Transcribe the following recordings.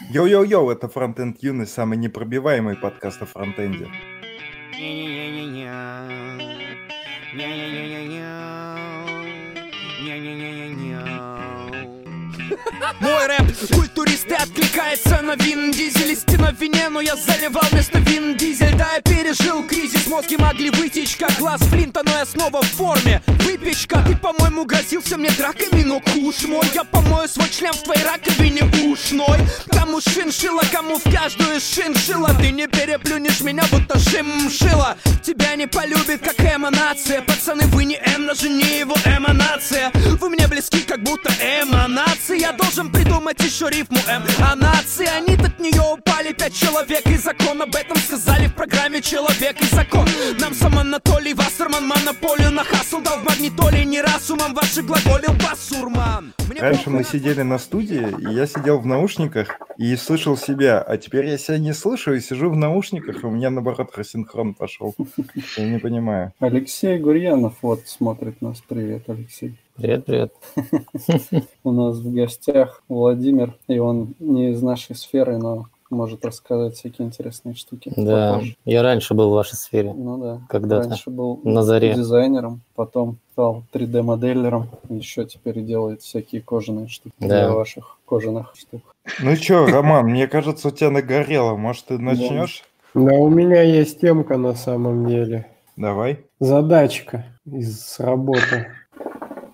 Йоу-йоу-йоу, это Фронтенд Юность, самый непробиваемый подкаст о фронтенде. Мой рэп культуристы откликается на Вин Дизель. Истина в вине, но я заливал вместо Вин Дизель. Да, я пережил кризис, мозги могли вытечь Как глаз. Флинта, но я снова в форме. Выпечка, ты, по-моему, грозился мне драками. Но куш мой, я помою свой член в твоей раковине ушной. Кому шиншила, кому в каждую шиншила Ты не переплюнешь меня, будто шимшила Тебя не полюбит, как эманация. Пацаны, вы не М, даже не его эманация. Вы мне близки, как будто эманация. Я должен придумать еще рифму М А нации, они от нее упали Пять человек и закон Об этом сказали в программе Человек и закон Нам сам Анатолий Вассерман Монополию на хасл дал в магнитоле Не раз умом ваши глаголил басурман Мне Раньше мы сидели на студии, и я сидел в наушниках и слышал себя, а теперь я себя не слышу и сижу в наушниках, и у меня, наоборот, рассинхрон пошел. Я не понимаю. Алексей Гурьянов вот смотрит нас. Привет, Алексей. Привет, привет. У нас в гостях Владимир, и он не из нашей сферы, но может рассказать всякие интересные штуки. Да, попозже. я раньше был в вашей сфере. Ну да. Когда-то. Раньше был На заре. дизайнером, потом стал 3D-моделером, еще теперь делает всякие кожаные штуки Да. для ваших кожаных штук. Ну чё, Роман, мне кажется, у тебя нагорело. Может, ты начнешь? Да, у меня есть темка на самом деле. Давай. Задачка из работы.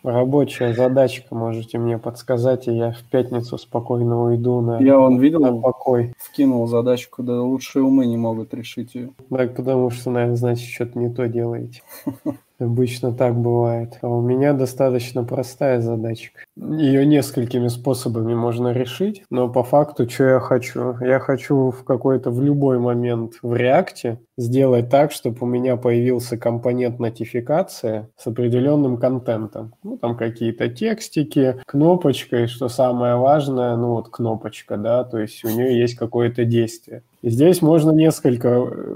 Рабочая задачка, можете мне подсказать, и я в пятницу спокойно уйду на, Я он на видел, покой. вкинул задачку, да лучшие умы не могут решить ее. Так, потому что, наверное, значит, что-то не то делаете. Обычно так бывает. А у меня достаточно простая задачка. Ее несколькими способами можно решить, но по факту, что я хочу? Я хочу в какой-то, в любой момент в реакте сделать так, чтобы у меня появился компонент нотификация с определенным контентом. Ну, там какие-то текстики, кнопочка, и что самое важное, ну вот кнопочка, да, то есть у нее есть какое-то действие. И здесь можно несколько, э,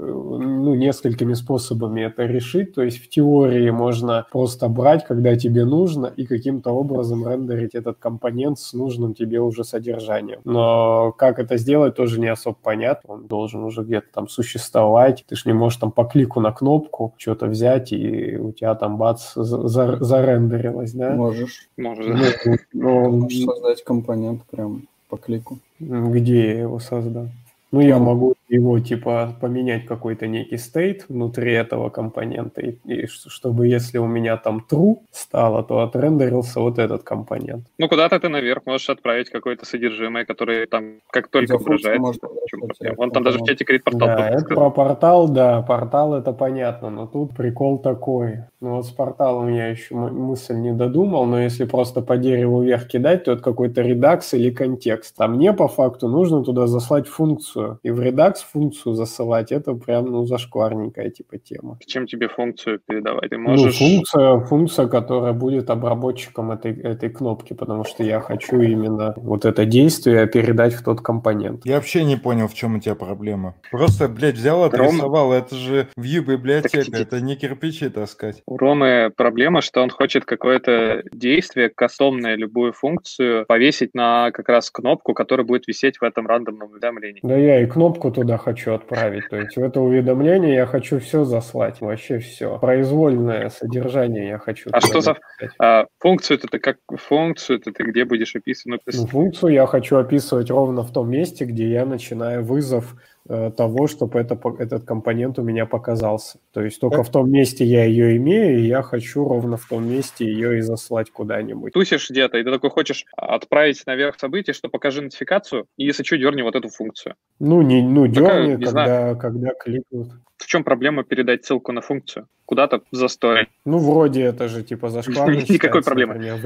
ну, несколькими способами это решить. То есть в теории можно просто брать, когда тебе нужно, и каким-то образом рендерить этот компонент с нужным тебе уже содержанием. Но как это сделать, тоже не особо понятно. Он должен уже где-то там существовать. Ты ж не можешь там по клику на кнопку что-то взять, и у тебя там бац, за- за- зарендерилось, да? Можешь, Может, Ну, ну, можешь создать компонент прям по клику. Где я его создал? Ну, я могу его, типа, поменять какой-то некий стейт внутри этого компонента, и, и чтобы, если у меня там true стало, то отрендерился вот этот компонент. Ну, куда-то ты наверх можешь отправить какое-то содержимое, которое там как только выражается. можно в чем возвращать, проблема. а Он там даже в чате говорит портал. да, это про портал, да, портал это понятно, но тут прикол такой. Ну вот с порталом я еще мысль не додумал, но если просто по дереву вверх кидать, то это какой-то редакс или контекст. А мне по факту нужно туда заслать функцию. И в редакс функцию засылать, это прям, ну, зашкварненькая типа тема. Зачем тебе функцию передавать? Ты Ну, можешь... функция, функция, которая будет обработчиком этой, этой кнопки, потому что я хочу именно вот это действие передать в тот компонент. Я вообще не понял, в чем у тебя проблема. Просто, блядь, взял, отрисовал. Это же Vue библиотека, Так, это не кирпичи таскать. У Ромы проблема, что он хочет какое-то действие, кастомное, любую функцию повесить на как раз кнопку, которая будет висеть в этом рандомном уведомлении. Да я и кнопку туда хочу отправить. То есть в это уведомление я хочу все заслать, вообще все. Произвольное содержание я хочу. А что за-. А функцию ты как функцию ты где будешь описывать? Ну, Ну, функцию я хочу описывать ровно в том месте, где я начинаю вызов того, чтобы это, этот компонент у меня показался. То есть только в том месте я ее имею, и я хочу ровно в том месте ее и заслать куда-нибудь. тусишь где-то, и ты такой хочешь отправить наверх событие, что покажи нотификацию, и если что, дерни вот эту функцию. Ну, не, ну дерни, не когда, когда кликнут. В чем проблема передать ссылку на функцию? Куда-то в застой. Ну, вроде это же типа зашкварно Никакой проблемы. в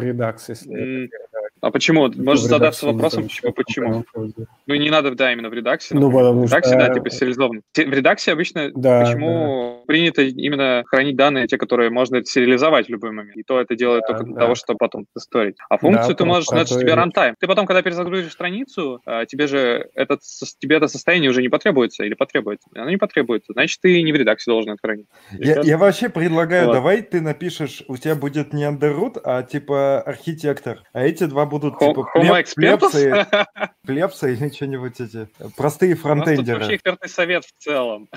М, А почему? В редакции задаться вопросом, ничего почему, почему? Ну, не надо, да, именно в редаксе. Ну, потому в редаксе, что- да, типа специализованно. Те- В редаксе обычно Да, почему принято именно хранить данные, те, которые можно сериализовать в любой момент. И то это делает Да, только для да. того, чтобы потом тестовать. А функцию ты про- можешь, ну, и тебе рантайм. Ты потом, когда перезагрузишь страницу, а, тебе же этот, тебе это состояние уже не потребуется или потребуется. Оно не потребуется. Значит, ты не в редаксе должен это хранить. Я, я вообще предлагаю, Вот. давай ты напишешь, у тебя будет не андеррут, а типа архитектор, а эти два будут Хо- типа плеб- плебсы, плебсы или что-нибудь эти, простые У нас тут вообще фронтендеры. экспертный совет в целом.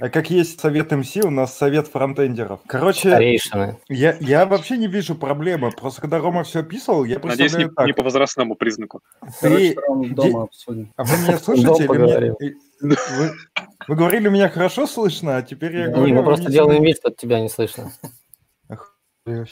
А как есть совет МС, у нас совет фронтендеров. Короче, Старейшины. я, я вообще не вижу проблемы, просто когда Рома все описывал, я Надеюсь, представляю не, так. не по возрастному признаку. Короче, Ты- де- дома обсудим. А вы меня слышите? Или мне- Вы, вы говорили, меня хорошо слышно, а теперь я Да. говорю... Не, мы а просто делаем вид, что тебя не слышно. Я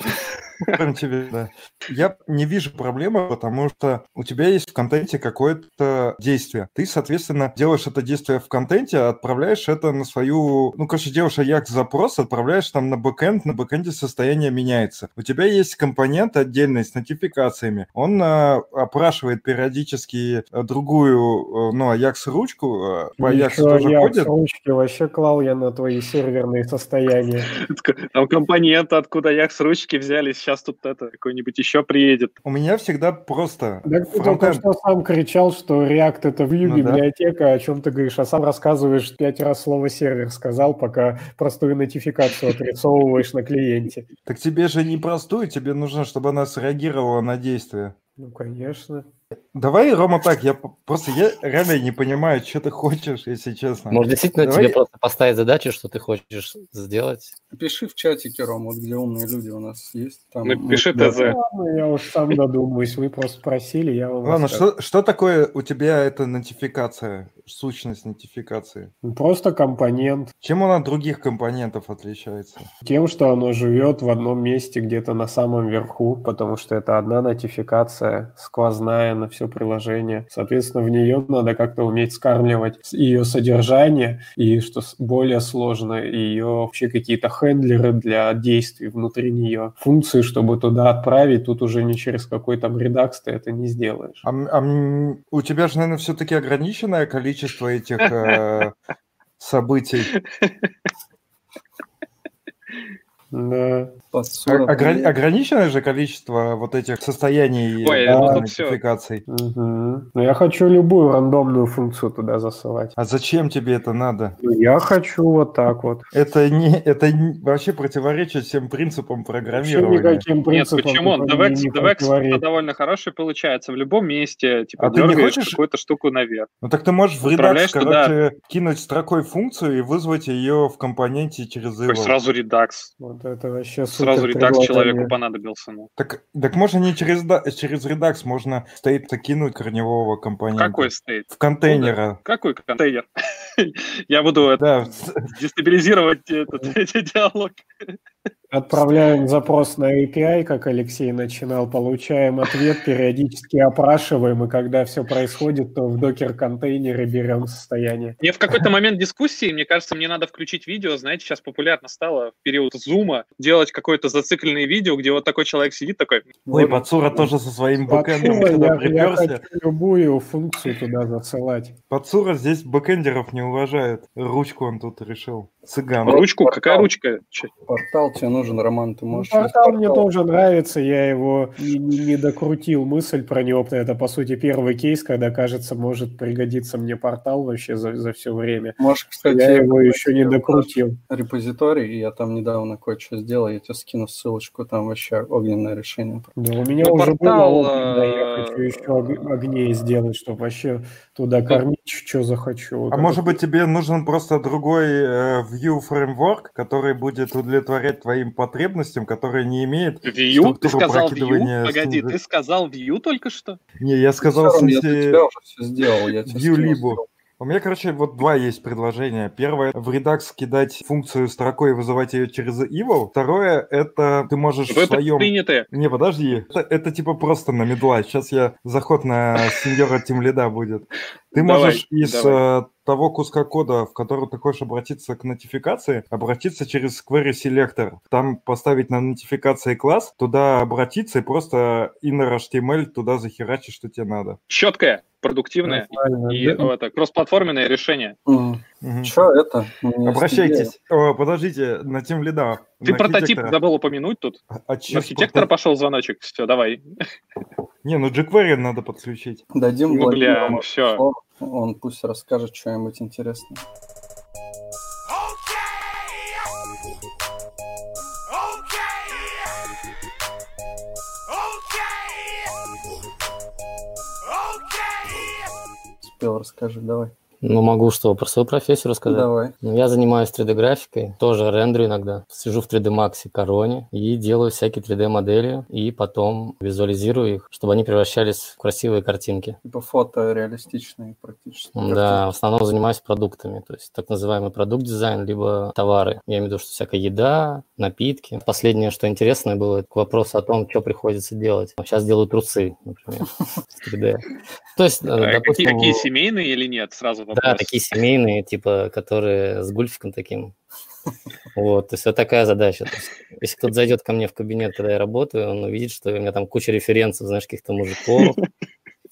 Прям тебе, да. Я не вижу проблемы, потому что у тебя есть в контенте какое-то действие. Ты, соответственно, делаешь это действие в контенте, отправляешь это на свою... Ну, короче, делаешь Ajax-запрос, отправляешь там на бэкэнд, на бэкэнде состояние меняется. У тебя есть компонент отдельный с нотификациями. Он э, опрашивает периодически э, другую, э, ну, Ajax-ручку. э, по Ajax тоже ходит. ручки вообще клал я на твои серверные состояния. Там компоненты, откуда як с ручки взяли, сейчас тут это какой-нибудь еще приедет. У меня всегда просто Так ты только что сам кричал, что React это Vue Ну да. библиотека, о чем ты говоришь, а сам рассказываешь, пять раз слово сервер сказал, пока простую нотификацию отрисовываешь на клиенте. Так тебе же не простую, тебе нужно, чтобы она среагировала на действие. Ну, конечно. Давай, Рома, так, я просто я реально не понимаю, что ты хочешь, если честно. Может, действительно Давай- тебе просто поставить задачу, что ты хочешь сделать? Пиши в чатике, Ром, вот где умные люди у нас есть. Там Напиши мы- ТЗ. Ладно, я уж сам додумаюсь, вы просто спросили, я вам Ладно, что, что такое у тебя эта нотификация, сущность нотификации? Ну, Просто компонент. Чем он от других компонентов отличается? Тем, что оно живет в одном месте где-то на самом верху, потому что это одна нотификация, сквозная на все приложение. Соответственно, в нее надо как-то уметь скармливать ее содержание, и что более сложно, ее вообще какие-то хендлеры для действий внутри нее. Функции, чтобы туда отправить, тут уже не через какой там редакс ты это не сделаешь. А, а у тебя же, наверное, все-таки ограниченное количество этих э, событий. Да. Под О- 40 огра- минут. ограниченное же количество вот этих состояний Ой, э, ну нотификаций. Мгм. Но я хочу любую рандомную функцию туда засылать. А зачем тебе это надо? Ну, Я хочу вот так вот. Это не, это не- вообще противоречит всем принципам Вообще программирования. никаким Нет, принципам почему? такой Давай, не- противоречит. довольно хороший получается. В любом месте, типа, А ты не хочешь- какую-то штуку наверх. Ну так ты можешь в редакс, короче, кинуть строкой функцию и вызвать ее в компоненте через evil. Сразу редакс. Вот это вообще Сразу редакс человеку понадобился. Ну. Так, так можно не через, да- через редакс, можно стоит кинуть корневого компонента. Какой стоит? В контейнера. Какой контейнер? Я буду Да, дестабилизировать этот диалог. Отправляем запрос на API, как Алексей начинал, получаем ответ, периодически опрашиваем, и когда все происходит, то в Docker-контейнере берем состояние. Мне в какой-то момент дискуссии, мне кажется, мне надо включить видео. Знаете, сейчас популярно стало в период зума делать какое-то зацикленное видео, где вот такой человек сидит такой, Ой, Вот. Пацура тоже со своим бэкэндом я, я приперся. хочу любую функцию туда засылать. Пацура здесь бэкэндеров не уважает. Ручку он тут решил. Цыган. ручку? портал. Какая ручка? Портал тебе нужен, Роман, ты можешь... через портал мне портал. тоже нравится, я его не, не- не докрутил мысль про него. Это, по сути, первый кейс, когда, кажется, может пригодиться мне портал вообще за, за все время. Можешь, кстати, я его еще не докрутил. репозиторий, и я там недавно кое-что сделал, я тебе скину ссылочку, там вообще огненное решение. Да, у меня Ну, уже портал, было да, я э, хочу еще ог- огней сделать, чтобы вообще туда кормить, что захочу. А может быть тебе нужен просто другой э, Vue фреймворк, который будет удовлетворять твоим потребностям, который не имеет... View? Ты Структуру сказал прокидывания View? Погоди, ты сказал View только что? Не, я сказал, Ром, я для тебя уже все сделал, я тебе Vue скину Libo. У меня, короче, вот два есть предложения. Первое, в Redux кидать функцию строкой и вызывать ее через evil. Второе, это ты можешь в Вы своем... принятые. Не, подожди. Это, это типа просто на медла. Сейчас я заход на сеньора Тимлида будет. Ты Давай, можешь из давай. э, того куска кода, в который ты хочешь обратиться к нотификации, обратиться через query selector. Там поставить на нотификации класс, туда обратиться и просто inner HTML туда захерачить, что тебе надо. Четкое, продуктивное Нормально. и Да. ну, это, кроссплатформенное решение. Мгм. Мгм. Че это? Обращайтесь. О, подождите, на тем лида. Ты на прототип забыл упомянуть тут. А На чё, архитектора прото- пошел звоночек. Все, давай. Не, ну jQuery надо подключить. Дадим Ну, бля, ну слово, Он пусть расскажет что-нибудь интересное. Успел, расскажи, давай. Ну, могу что, про свою профессию рассказать? Давай. Ну, Я занимаюсь 3D-графикой, тоже рендерю иногда. Сижу в 3D Max Короне и делаю всякие 3D-модели, и потом визуализирую их, чтобы они превращались в красивые картинки. Типа фото реалистичные практически. Да, в основном занимаюсь продуктами, то есть так называемый продукт-дизайн, либо товары. Я имею в виду, что всякая еда, напитки. Последнее, что интересное было, это к вопросу о том, что приходится делать. Сейчас делаю трусы, например, с 3D. То есть, э, А Какие, допустим, какие семейные или нет? Сразу вопрос. Да, такие семейные, типа, которые с гульфиком таким. Вот, то есть вот такая задача. Есть, если кто-то зайдет ко мне в кабинет, когда я работаю, он увидит, что у меня там куча референсов, знаешь, каких-то мужиков,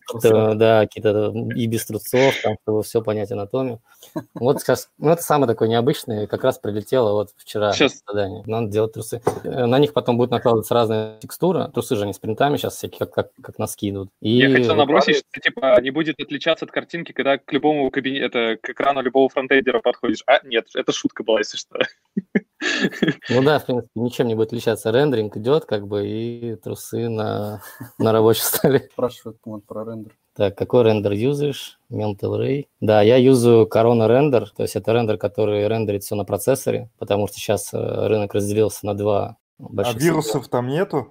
что, да, какие-то и без трусов, там, чтобы все понять анатомию. Вот сейчас, ну, это самое такое необычное, как раз прилетело вот вчера Щас. задание. Надо делать трусы. Э, На них потом будет накладываться разная текстура. Трусы же они с принтами сейчас всякие, как, как, как носки идут. И Я хотел набросить, что типа не будет отличаться от картинки, когда к любому кабинету, это к экрану любого фронтендера подходишь. А, нет, это шутка была, если что. Ну да, в принципе, ничем не будет отличаться. Рендеринг идет, как бы, и трусы на, на рабочем столе. Спрашивают по-моему, про рендер. Так, какой рендер юзаешь? Mental Ray. Да, я юзаю Corona Render, то есть это рендер, который рендерит все на процессоре, потому что сейчас э, рынок разделился на два А больших. вирусов там нету?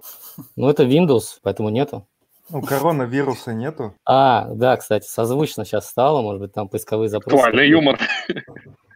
Ну, это Windows, поэтому нету. Ну, коронавируса нету. А, да, кстати, созвучно сейчас стало, может быть, там поисковые запросы. Актуальный юмор.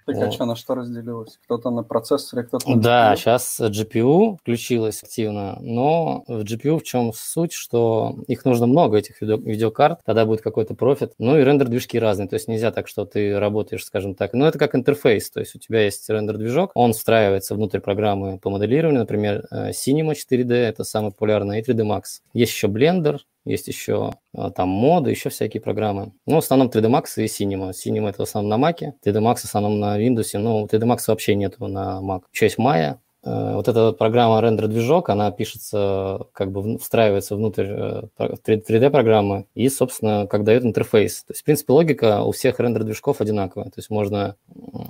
Так а Вот. что, на что разделилось? Кто-то на процессоре, кто-то на Да, GPU? сейчас GPU включилась активно, но в GPU в чем суть, что их нужно много, этих видео- видеокарт, тогда будет какой-то профит. Ну и рендер-движки разные, то есть нельзя так, что ты работаешь, скажем так. Ну это как интерфейс, то есть у тебя есть рендер-движок, он встраивается внутрь программы по моделированию, например, э, Cinema 4D, это самый популярный, и 3D Max. Есть еще Blender, есть еще а, там моды, еще всякие программы. Ну, в основном 3D Max и Cinema. Cinema это в основном на Mac, 3D Max в основном на Windows, но 3D Max вообще нету на Mac. Еще есть Maya, Вот эта программа рендер-движок, она пишется, как бы встраивается внутрь э, про- 3D-программы и, собственно, как дает интерфейс. То есть, в принципе, логика у всех рендер-движков одинаковая. То есть можно,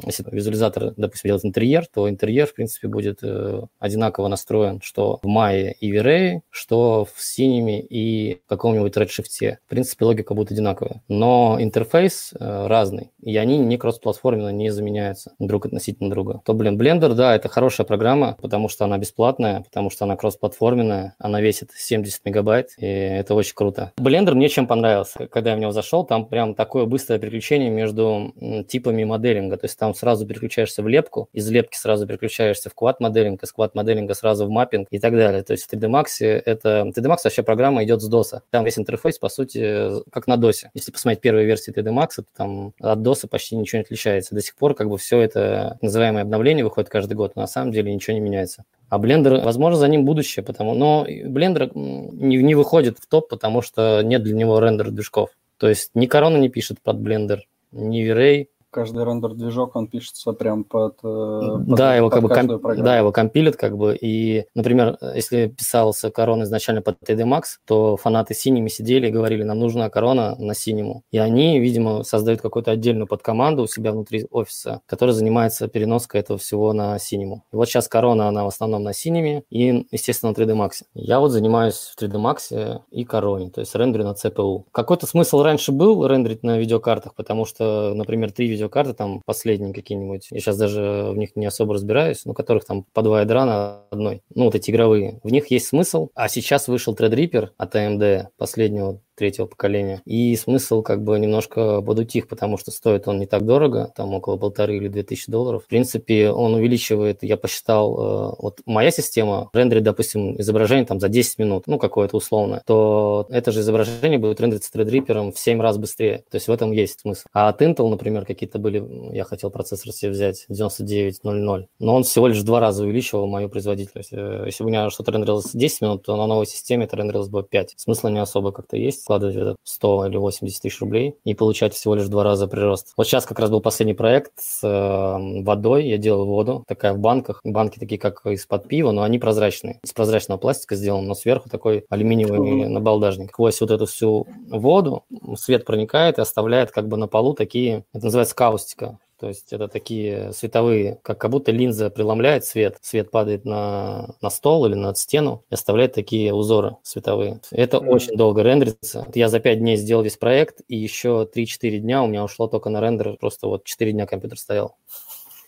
если визуализатор, допустим, делать интерьер, то интерьер, в принципе, будет э, одинаково настроен, что в Maya и V-Ray, что в Cinema и каком-нибудь Redshift. В принципе, логика будет одинаковая. Но интерфейс э, разный, и они не кроссплатформенно не заменяются друг относительно друга. То, блин, Blender, да, это хорошая программа, потому что она бесплатная, потому что она кроссплатформенная, она весит 70 мегабайт, и это очень круто. Blender мне чем понравился. Когда я в него зашел, там прям такое быстрое переключение между типами моделинга, то есть там сразу переключаешься в лепку, из лепки сразу переключаешься в квад-моделинг, из квад-моделинга сразу в маппинг и так далее. То есть в 3D Max это... 3D Max вообще программа идет с DOS. Там весь интерфейс, по сути, как на DOS. Если посмотреть первые версии 3D Max, то там от DOS почти ничего не отличается. До сих пор как бы все это называемое обновление выходит каждый год, но на самом деле ничего не меняется. А Blender, возможно, за ним будущее, потому, но Blender не, не выходит в топ, потому что нет для него рендер-движков. То есть ни Corona не пишет под Blender, ни V-Ray, Каждый рендер-движок, он пишется прям под, э, под- да, его под как бы комп- программу. да, его компилят как бы. И, например, если писался корона изначально под 3D Max, то фанаты синими сидели и говорили, нам нужна корона на синему. И они, видимо, создают какую-то отдельную подкоманду у себя внутри офиса, которая занимается переноской этого всего на синему. И вот сейчас корона, она в основном на синеме и, естественно, на 3D Max. Я вот занимаюсь в 3D Max и короне, то есть рендерю на CPU. Какой-то смысл раньше был рендерить на видеокартах, потому что, например, три видеокарты, там последние какие-нибудь, я сейчас даже в них не особо разбираюсь, но которых там по два ядра на одной, ну вот эти игровые, в них есть смысл. А сейчас вышел Threadripper от AMD, последнего третьего поколения. И смысл как бы немножко подутих, потому что стоит он не так дорого, там около полторы или две тысячи долларов. В принципе, он увеличивает, я посчитал, э, вот моя система рендерит, допустим, изображение там за 10 минут, ну какое-то условное, то это же изображение будет рендериться Threadripper в 7 раз быстрее. То есть в этом есть смысл. А от Intel, например, какие-то были, я хотел процессор себе взять 9900, но он всего лишь в два раза увеличивал мою производительность. Э, Если бы у меня что-то рендерилось 10 минут, то на новой системе это рендерилось бы 5. Смысла не особо как-то есть. Вкладывать в это 100 или 80 тысяч рублей и получать всего лишь два раза прирост. Вот сейчас как раз был последний проект с э, водой, я делал воду, такая в банках, банки такие как из-под пива, но они прозрачные, из прозрачного пластика сделан, но сверху такой алюминиевый набалдажник. Сквозь вот эту всю воду свет проникает и оставляет как бы на полу такие, это называется каустика, то есть это такие световые, как, как будто линза преломляет свет, свет падает на, на стол или на стену и оставляет такие узоры световые. Это mm. очень долго рендерится. Я за 5 дней сделал весь проект, и еще 3-4 дня у меня ушло только на рендер, просто вот 4 дня компьютер стоял.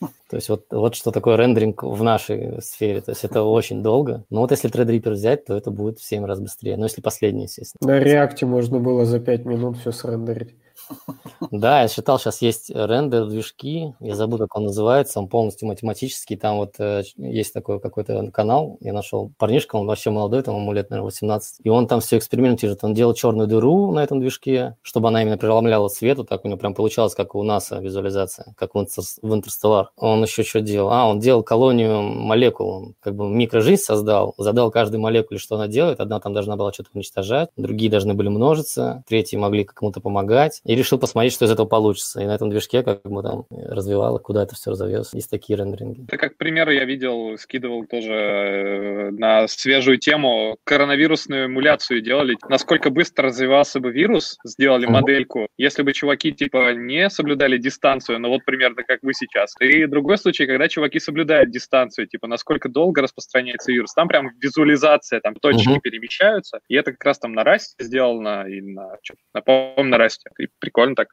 То есть вот, вот что такое рендеринг в нашей сфере. То есть это очень долго. Но вот если Threadripper взять, то это будет в 7 раз быстрее. Но если последний, естественно. На React можно было за 5 минут все срендерить. Да, я считал, сейчас есть рендер движки, я забыл, как он называется, он полностью математический, там вот э, есть такой какой-то канал, я нашел парнишка, он вообще молодой, там ему лет, наверное, 18, и он там все экспериментирует, он делал черную дыру на этом движке, чтобы она именно преломляла свет, вот так у него прям получалось, как у НАСА визуализация, как в, в Интерстеллар. Он еще что делал? А, он делал колонию молекул, он как бы микрожизнь создал, задал каждой молекуле, что она делает, одна там должна была что-то уничтожать, другие должны были множиться, третьи могли кому-то помогать, и решил посмотреть, что из этого получится. И на этом движке как бы там развивало, куда это все разовьется. Есть такие рендеринги. Это как пример я видел, скидывал тоже э, на свежую тему. Коронавирусную эмуляцию делали. Насколько быстро развивался бы вирус, сделали модельку, если бы чуваки типа не соблюдали дистанцию, ну вот примерно как вы сейчас. И другой случай, когда чуваки соблюдают дистанцию, типа насколько долго распространяется вирус. Там прям визуализация, там точки mm-hmm. перемещаются. И это как раз там на расте сделано и на, на, по на расте. И прикольно так.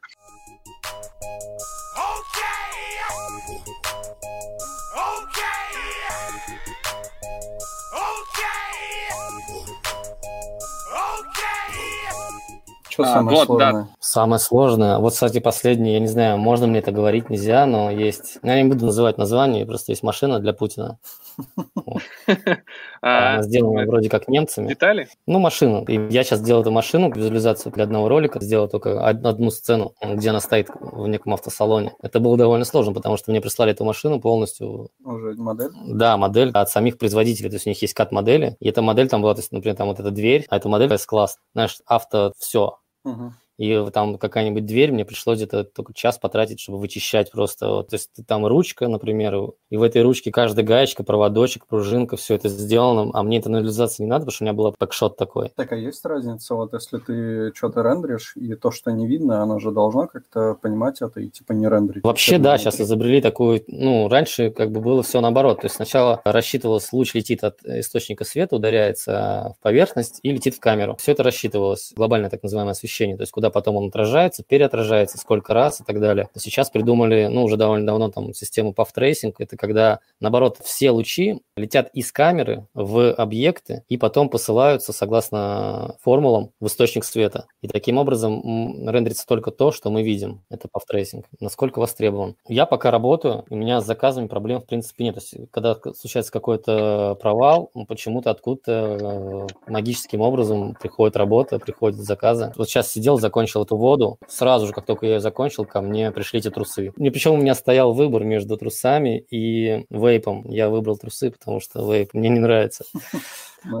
Что а, самое вот, сложное? Да. Самое сложное. Вот, кстати, последний, я не знаю, можно мне это говорить, нельзя, но есть... Я не буду называть название, просто есть машина для Путина. А, Она сделана вроде как немцами. Детали? Ну, машину. И я сейчас делаю эту машину, визуализацию для одного ролика, сделал только одну сцену, где она стоит в неком автосалоне. Это было довольно сложно, потому что мне прислали эту машину полностью. Уже модель? Да, модель от самих производителей. То есть у них есть кат-модель, и эта модель там была, то есть, например, там вот эта дверь, а эта модель S-класс. Знаешь, авто все. Угу и там какая-нибудь дверь, мне пришлось где-то только час потратить, чтобы вычищать просто. Вот, то есть там ручка, например, и в этой ручке каждая гаечка, проводочек, пружинка, все это сделано, а мне это анализация не надо, потому что у меня был пэкшот такой. Так, а есть разница, вот если ты что-то рендеришь, и то, что не видно, оно же должно как-то понимать это и типа не рендерить? Вообще, да, сейчас изобрели такую, ну, раньше как бы было все наоборот, то есть сначала рассчитывалось, луч летит от источника света, ударяется в поверхность и летит в камеру. Все это рассчитывалось, глобальное так называемое освещение, то есть куда потом он отражается, переотражается, сколько раз и так далее. Сейчас придумали, ну, уже довольно давно там систему tracing, это когда, наоборот, все лучи летят из камеры в объекты и потом посылаются согласно формулам в источник света. И таким образом рендерится только то, что мы видим. Это tracing. Насколько востребован. Я пока работаю, у меня с заказами проблем в принципе нет. То есть, когда случается какой-то провал, почему-то откуда-то э, магическим образом приходит работа, приходят заказы. Вот сейчас сидел, закончил эту воду. Сразу же, как только я ее закончил, ко мне пришли эти трусы. И причем у меня стоял выбор между трусами и вейпом. Я выбрал трусы, потому что вейп мне не нравится.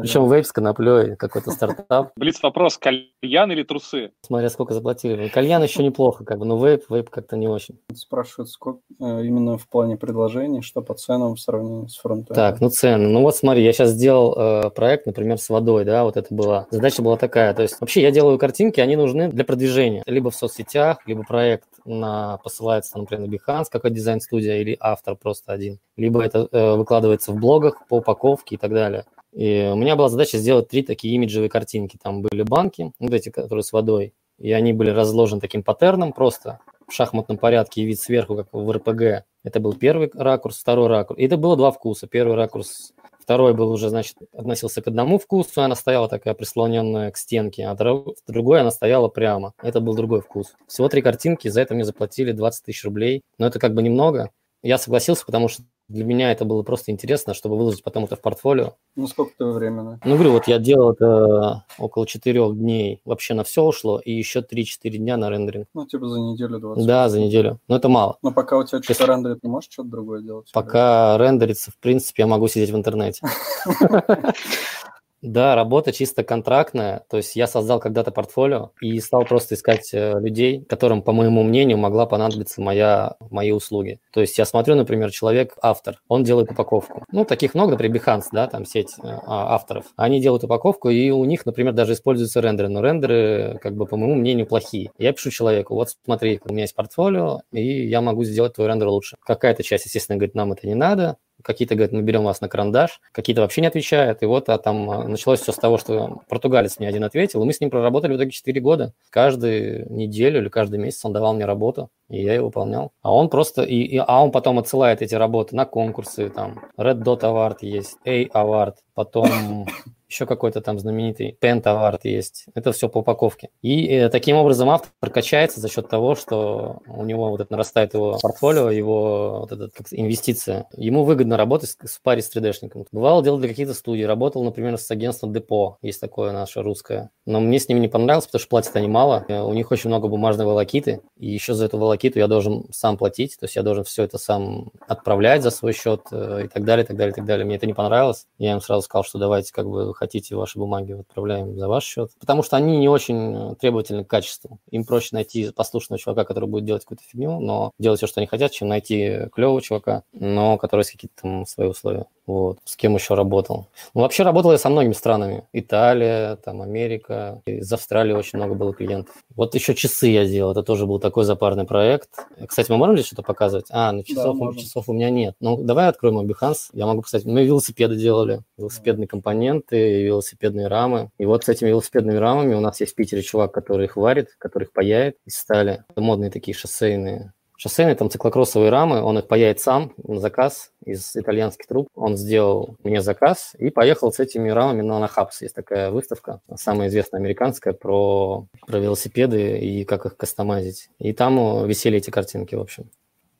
Причем вейп с коноплей, какой-то стартап. Блиц вопрос, кальян или трусы? Смотря сколько заплатили. Кальян еще неплохо, как бы, но вейп, вейп как-то не очень. Спрашивают, сколько э, именно в плане предложений, что по ценам в сравнении с фронтом. Так, ну цены. Ну вот смотри, я сейчас сделал э, проект, например, с водой, да, вот это была. Задача была такая, то есть вообще я делаю картинки, они нужны для продвижения. Либо в соцсетях, либо проект на, посылается, например, на Behance, какой дизайн-студия, или автор просто один. Либо это э, выкладывается в блогах по упаковке и так далее. И у меня была задача сделать три такие имиджевые картинки. Там были банки, вот эти, которые с водой, и они были разложены таким паттерном просто в шахматном порядке и вид сверху, как в РПГ. Это был первый ракурс, второй ракурс. И это было два вкуса. Первый ракурс, второй был уже, значит, относился к одному вкусу, она стояла такая прислоненная к стенке, а другой она стояла прямо. Это был другой вкус. Всего три картинки, за это мне заплатили 20 тысяч рублей. Но это как бы немного. Я согласился, потому что для меня это было просто интересно, чтобы выложить потом это в портфолио. Ну, сколько ты времени? Ну, говорю, вот я делал это около четырех дней. Вообще на все ушло, и еще 3-4 дня на рендеринг. Ну, типа за неделю 20. Да, за неделю. Но это мало. Но пока у тебя что-то рендерит, ты можешь что-то другое делать? Пока рендерится, в принципе, я могу сидеть в интернете. Да, работа чисто контрактная. То есть я создал когда-то портфолио и стал просто искать э, людей, которым, по моему мнению, могла понадобиться моя, мои услуги. То есть я смотрю, например, человек автор, он делает упаковку. Ну, таких много, например, Behance, да, там сеть э, а, авторов. Они делают упаковку, и у них, например, даже используются рендеры. Но рендеры, как бы, по моему мнению, плохие. Я пишу человеку, вот смотри, у меня есть портфолио, и я могу сделать твой рендер лучше. Какая-то часть, естественно, говорит, нам это не надо, какие-то говорят, мы берем вас на карандаш, какие-то вообще не отвечают. И вот а там а, началось все с того, что португалец мне один ответил, и мы с ним проработали в итоге 4 года. Каждую неделю или каждый месяц он давал мне работу, и я ее выполнял. А он просто, и, и, а он потом отсылает эти работы на конкурсы, там, Red Dot Award есть, A Award, потом еще какой-то там знаменитый Award есть. Это все по упаковке. И э, таким образом автор качается за счет того, что у него вот это нарастает его портфолио, его вот эта как инвестиция. Ему выгодно работать в паре с 3D-шником. Бывало, делал для каких-то студий. Работал, например, с агентством Депо. Есть такое наше русское. Но мне с ними не понравилось, потому что платят они мало. Э, у них очень много бумажной волокиты. И еще за эту волокиту я должен сам платить. То есть я должен все это сам отправлять за свой счет э, и так далее, и так далее, и так далее. Мне это не понравилось. Я им сразу сказал, что давайте как бы хотите ваши бумаги, отправляем за ваш счет. Потому что они не очень требовательны к качеству. Им проще найти послушного чувака, который будет делать какую-то фигню, но делать все, что они хотят, чем найти клевого чувака, но который есть какие-то там свои условия. Вот. С кем еще работал? Ну, вообще работал я со многими странами. Италия, там, Америка. Из Австралии очень много было клиентов. Вот еще часы я сделал. Это тоже был такой запарный проект. Кстати, мы можем ли что-то показывать? А, ну, часов, да, часов у меня нет. Ну, давай откроем Behance. Я могу, кстати, мы велосипеды делали. Велосипедные компоненты, велосипедные рамы. И вот с этими велосипедными рамами у нас есть в Питере чувак, который их варит, который их паяет из стали. Это модные такие шоссейные шоссейные, там циклокроссовые рамы, он их паяет сам на заказ из итальянских труб. Он сделал мне заказ и поехал с этими рамами на Нахапс. Есть такая выставка, самая известная американская, про, про велосипеды и как их кастомазить. И там висели эти картинки, в общем.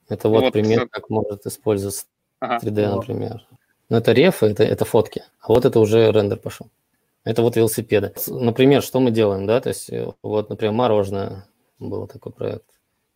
Это вот, вот пример, как может использоваться ага. 3D, например. Но это рефы, это, это фотки. А вот это уже рендер пошел. Это вот велосипеды. Например, что мы делаем, да? То есть, вот, например, мороженое был такой проект.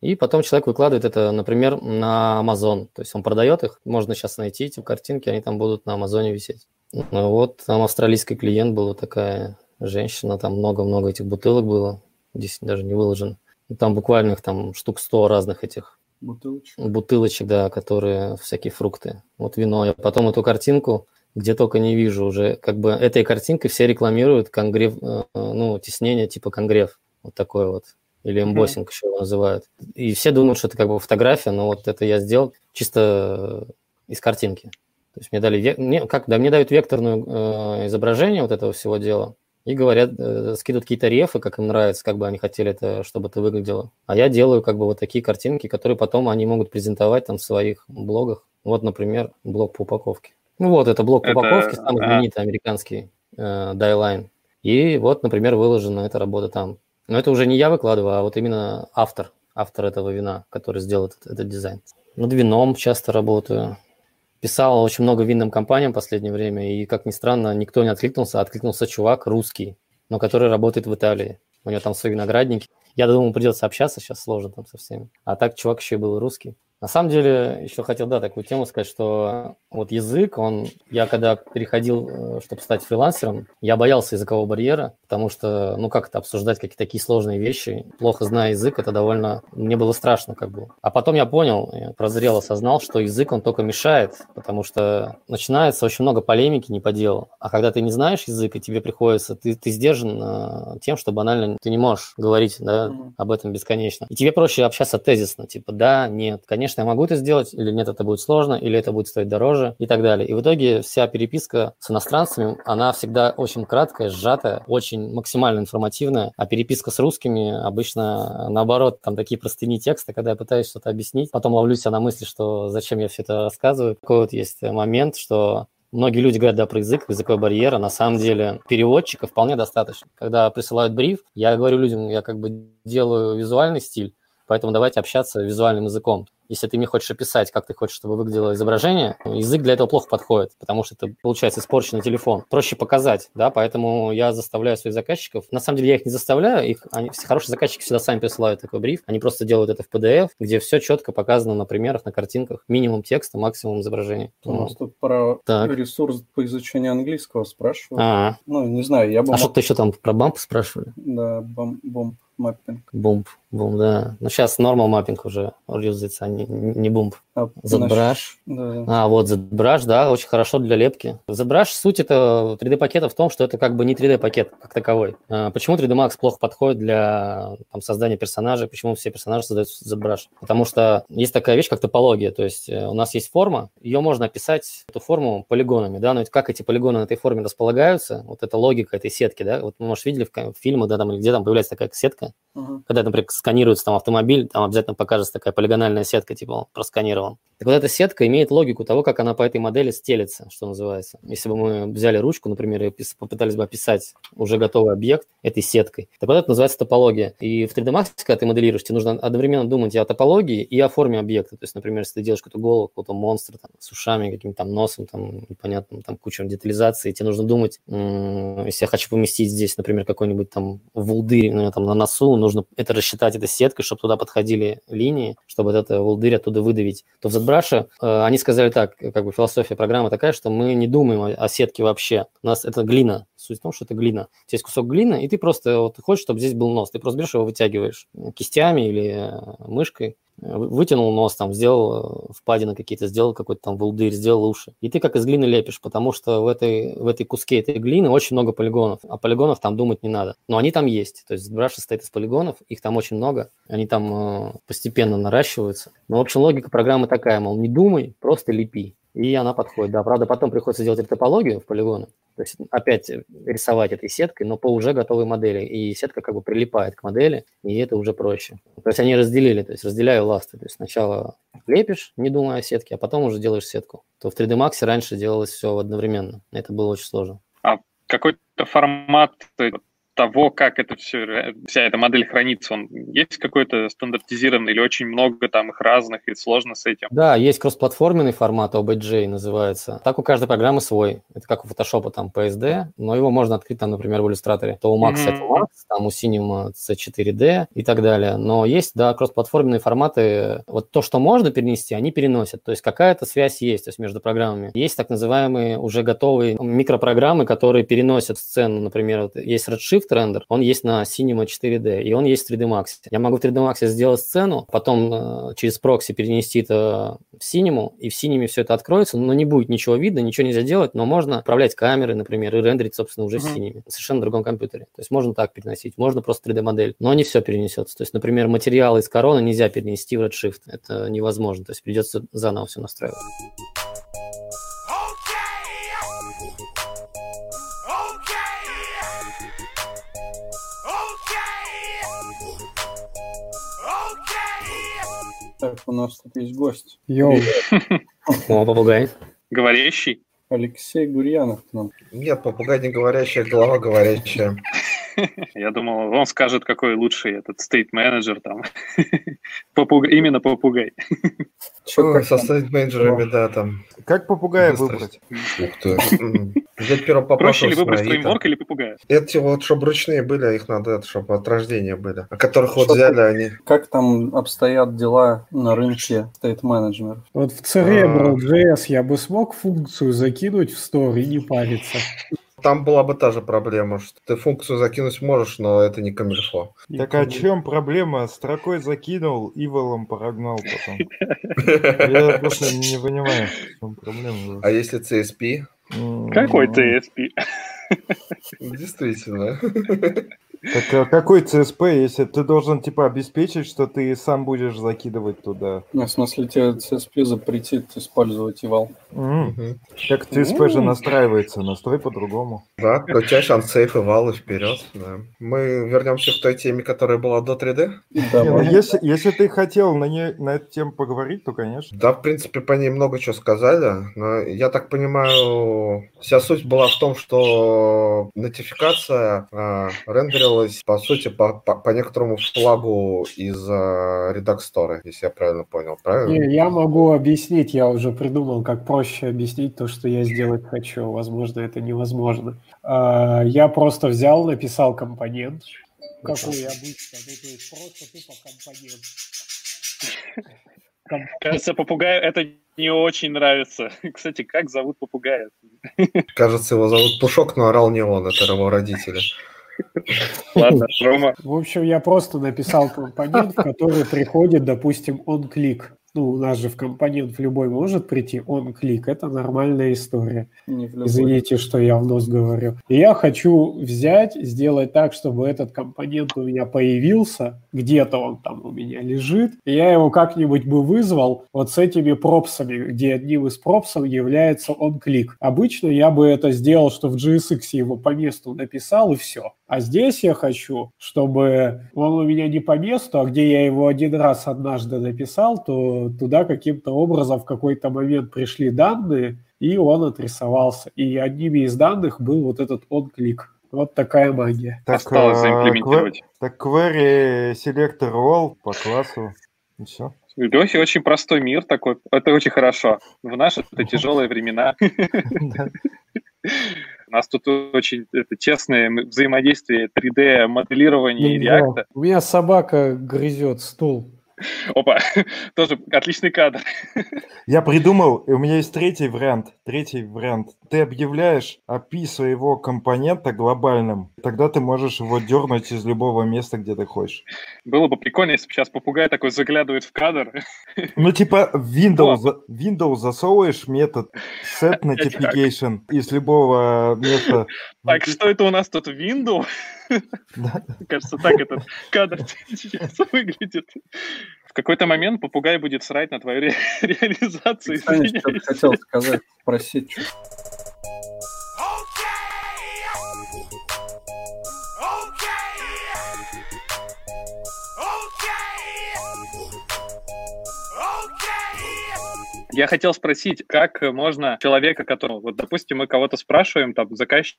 И потом человек выкладывает это, например, на Amazon. То есть он продает их, можно сейчас найти эти картинки, они там будут на Амазоне висеть. Ну, вот там австралийский клиент была такая женщина, там много-много этих бутылок было, здесь даже не выложен. Там буквально их там штук 100 разных этих бутылочек. бутылочек, да, которые всякие фрукты. Вот вино. Я потом эту картинку где только не вижу уже, как бы этой картинкой все рекламируют конгрев, э, ну, теснение типа конгрев. Вот такое вот или эмбоссинг mm-hmm. еще его называют. И все думают, что это как бы фотография, но вот это я сделал чисто из картинки. То есть мне дали, мне, как, да, мне дают векторное э, изображение вот этого всего дела и говорят, э, скидывают какие-то рефы, как им нравится, как бы они хотели это, чтобы это выглядело. А я делаю как бы вот такие картинки, которые потом они могут презентовать там в своих блогах. Вот, например, блог по упаковке. Ну вот, это блог по это... упаковке, самый знаменитый американский э, Dieline. И вот, например, выложена эта работа там. Но это уже не я выкладываю, а вот именно автор, автор этого вина, который сделал этот, этот дизайн. Над вином часто работаю. Писал очень много винным компаниям в последнее время, и, как ни странно, никто не откликнулся. Откликнулся чувак русский, но который работает в Италии. У него там свои виноградники. Я думал, придется общаться, сейчас сложно там со всеми. А так чувак еще и был русский. На самом деле, еще хотел, да, такую тему сказать, что вот язык, он, я когда переходил, э, чтобы стать фрилансером, я боялся языкового барьера, потому что, ну, как это обсуждать какие-то такие сложные вещи, плохо зная язык, это довольно, мне было страшно как бы. А потом я понял, я прозрел, осознал, что язык, он только мешает, потому что начинается очень много полемики не по делу. А когда ты не знаешь язык, и тебе приходится, ты, ты сдержан э, тем, что банально ты не можешь говорить, да, об этом бесконечно. И тебе проще общаться тезисно, типа, да, нет, конечно, конечно, я могу это сделать, или нет, это будет сложно, или это будет стоить дороже и так далее. И в итоге вся переписка с иностранцами, она всегда очень краткая, сжатая, очень максимально информативная, а переписка с русскими обычно наоборот, там такие простыни текста, когда я пытаюсь что-то объяснить, потом ловлюсь на мысли, что зачем я все это рассказываю. Такой вот есть момент, что Многие люди говорят, да, про язык, языковой барьер, а на самом деле переводчика вполне достаточно. Когда присылают бриф, я говорю людям, я как бы делаю визуальный стиль, Поэтому давайте общаться визуальным языком. Если ты мне хочешь описать, как ты хочешь, чтобы выглядело изображение, язык для этого плохо подходит, потому что это, получается, испорченный телефон. Проще показать, да, поэтому я заставляю своих заказчиков. На самом деле я их не заставляю, их, они, все хорошие заказчики всегда сами присылают такой бриф, они просто делают это в PDF, где все четко показано на примерах, на картинках, минимум текста, максимум изображения. У нас тут про Так. ресурс по изучению английского спрашивают. А, Ну, не знаю, я бы... а мог- что-то еще там про bump спрашивали? Да, bum- bump mapping. Bump, bump, да. Ну, сейчас normal mapping уже юзается, а не, не bump. А, ZBrush. Да. А, вот ZBrush, да, очень хорошо для лепки. ZBrush, суть это 3D-пакета в том, что это как бы не 3D-пакет как таковой. А, Почему 3D Max плохо подходит для там, создания персонажей, почему все персонажи создаются в ZBrush? Потому что есть такая вещь, как топология, то есть э, у нас есть форма, ее можно описать, эту форму, полигонами, да, но ведь как эти полигоны на этой форме располагаются, вот эта логика этой сетки, да, вот мы, может, видели в в фильмах, да, там, или где там появляется такая сетка, Мгм. когда, например, сканируется там автомобиль, там обязательно покажется такая полигональная сетка, типа он просканирован. Так вот эта сетка имеет логику того, как она по этой модели стелится, что называется. Если бы мы взяли ручку, например, и попытались бы описать уже готовый объект этой сеткой, так вот это называется топология. И в 3D Max, когда ты моделируешь, тебе нужно одновременно думать и о топологии, и о форме объекта. То есть, например, если ты делаешь какую-то голову, какого-то монстра там, с ушами, каким-то там носом, там, непонятным, там, куча детализации, тебе нужно думать, м, если я хочу поместить здесь, например, какой-нибудь там вулдырь ну, там, на носу, нужно это рассчитать этой сеткой, чтобы туда подходили линии, чтобы вот это вулдырь оттуда выдавить. То в ZBrush э, они сказали так, как бы философия программы такая, что мы не думаем о, о сетке вообще. У нас это глина. Суть в том, что это глина. У тебя есть кусок глины, и ты просто вот, хочешь, чтобы здесь был нос. Ты просто берешь его, вытягиваешь э, кистями или э, мышкой, э, вы- вытянул нос, там, сделал впадины какие-то, сделал какой-то там вулдырь, сделал уши. И ты как из глины лепишь, потому что в этой, в этой куске этой глины очень много полигонов, а полигонов там думать не надо. Но они там есть. То есть ZBrush состоит из полигонов, их там очень много, они там э, постепенно наращиваются. Но, в общем, логика программы такая, мол, не думай, просто лепи. И она подходит, да. Правда, потом приходится делать топологию в полигоны, то есть опять рисовать этой сеткой, но по уже готовой модели. И сетка как бы прилипает к модели, и это уже проще. То есть они разделили, то есть разделяю ласты. То есть сначала лепишь, не думая о сетке, а потом уже делаешь сетку. То в 3D Max раньше делалось все одновременно. Это было очень сложно. Какой-то формат э, того, как это все, вся эта модель хранится, он есть какой-то стандартизированный или очень много там их разных и сложно с этим? Да, есть кроссплатформенный формат OBJ называется. Так у каждой программы свой. Это как у Photoshop там PSD, но его можно открыть там, например, в иллюстраторе. То у Max Мгм. это Max, там у Cinema C4D и так далее. Но есть, да, кроссплатформенные форматы. Вот то, что можно перенести, они переносят. То есть какая-то связь есть то есть между программами. Есть так называемые уже готовые микропрограммы, которые переносят сцену. Например, вот есть Redshift рендер, он есть на Cinema 4D, и он есть в 3D Max. Я могу в 3D Max сделать сцену, потом э, через прокси перенести это в Cinema, и в Cinema все это откроется, но не будет ничего видно, ничего нельзя делать, но можно управлять камерой, например, и рендерить, собственно, уже в Мгм. Cinema, на совершенно другом компьютере. То есть можно так переносить, можно просто 3D-модель, но не все перенесется. То есть, например, материалы из короны нельзя перенести в Redshift, это невозможно, то есть придется заново все настраивать. Так, у нас тут есть гость. Йоу, О, попугай. Говорящий? Алексей Гурьянов к нам. Нет, попугай не говорящая, голова говорящая. Я думал, он скажет, какой лучший этот стейт-менеджер там. Попугай, именно попугай. Как со стейт-менеджерами, да, там. Как попугая выбрать? Ух ты. Взять первого Проще ли выбрать фреймворк или попугая? Эти вот, чтобы ручные были, их надо, чтобы от рождения были. А которых вот взяли они. Как там обстоят дела на рынке стейт-менеджеров? вот в Cerebral.js я бы смог функцию закинуть в стор и не париться. Там была бы та же проблема, что ты функцию закинуть можешь, но это не камильфо. Так а чем проблема? Строкой закинул, иволом прогнал потом. Я просто не понимаю, в чем проблема. А если CSP? Какой TSP? Действительно. Так а какой CSP, если ты должен типа обеспечить, что ты сам будешь закидывать туда? Ну, в смысле, тебе CSP запретит использовать eval. М, Мгм. Так CSP же настраивается, настрой по-другому. Да, включаешь ансейф и вал и вперед. Да. Мы вернемся к той теме, которая была до 3D. Да, Не, ну если, если ты хотел на, ней, на эту тему поговорить, то конечно. Да, в принципе, по ней много чего сказали, но я так понимаю, вся суть была в том, что что нотификация э, рендерилась, по сути, по, по, по некоторому флагу из э, Redux Store, если я правильно понял, правильно? Не, я могу объяснить, я уже придумал, как проще объяснить то, что я сделать хочу. Возможно, это невозможно. Э, я просто взял, написал компонент, какой обычно, есть просто тупо компонент. Кажется, попугаю это не очень нравится. Кстати, как зовут попугая? Кажется, его зовут Пушок, но орал не он, это его родители. Ладно, Рома. В общем, я просто написал компонент, в который приходит, допустим, он клик ну, у нас же в компонент в любой может прийти он клик, это нормальная история. Извините, что я в нос говорю. И я хочу взять, сделать так, чтобы этот компонент у меня появился, где-то он там у меня лежит, и я его как-нибудь бы вызвал вот с этими пропсами, где одним из пропсов является он клик. Обычно я бы это сделал, что в GSX его по месту написал, и все. А здесь я хочу, чтобы он у меня не по месту, а где я его один раз однажды написал, то туда каким-то образом в какой-то момент пришли данные, и он отрисовался. И одним из данных был вот этот он-клик. Вот такая магия. Так, Осталось заимплементировать. Так query selector all по классу. И все. Лехи очень простой мир такой. Это очень хорошо. В наши тяжелые времена. У нас тут очень это, тесное взаимодействие 3D-моделирования и реакта. У меня собака грызет стул. Опа, тоже отличный кадр. Я придумал, и у меня есть третий вариант. Третий вариант. Ты объявляешь API своего компонента глобальным, тогда ты можешь его дернуть из любого места, где ты хочешь. Было бы прикольно, если бы сейчас попугай такой заглядывает в кадр. Ну, типа Windows, Windows засовываешь метод set notification из любого места. Так, что это у нас тут Windows? Кажется, так этот кадр сейчас выглядит. В какой-то момент попугай будет срать на твою ре- реализацию. Что хотел сказать, спросить. Что... Я хотел спросить, как можно человека, которого, вот, допустим, мы кого-то спрашиваем, там, заказчик,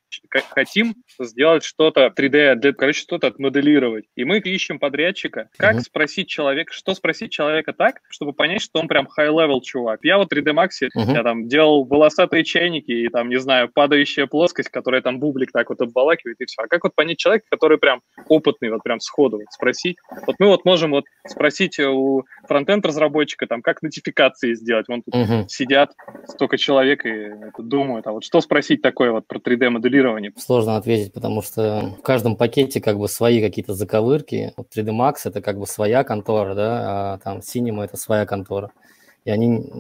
хотим сделать что-то 3D, для, короче, что-то отмоделировать, и мы ищем подрядчика. Как mm-hmm. спросить человека, что спросить человека так, чтобы понять, что он прям high-level чувак? Я вот 3D Max, mm-hmm. я там делал волосатые чайники и там, не знаю, падающая плоскость, которая там бублик так вот обволакивает и все. А как вот понять человека, который прям опытный, вот прям сходу вот спросить? Вот мы вот можем вот спросить у фронтенд разработчика, там, как нотификации сделать. Вон угу. сидят столько человек и думают, а вот что спросить такое вот про 3D-моделирование? Сложно ответить, потому что в каждом пакете как бы свои какие-то заковырки. Вот 3D Max это как бы своя контора, да, а там Cinema это своя контора. И они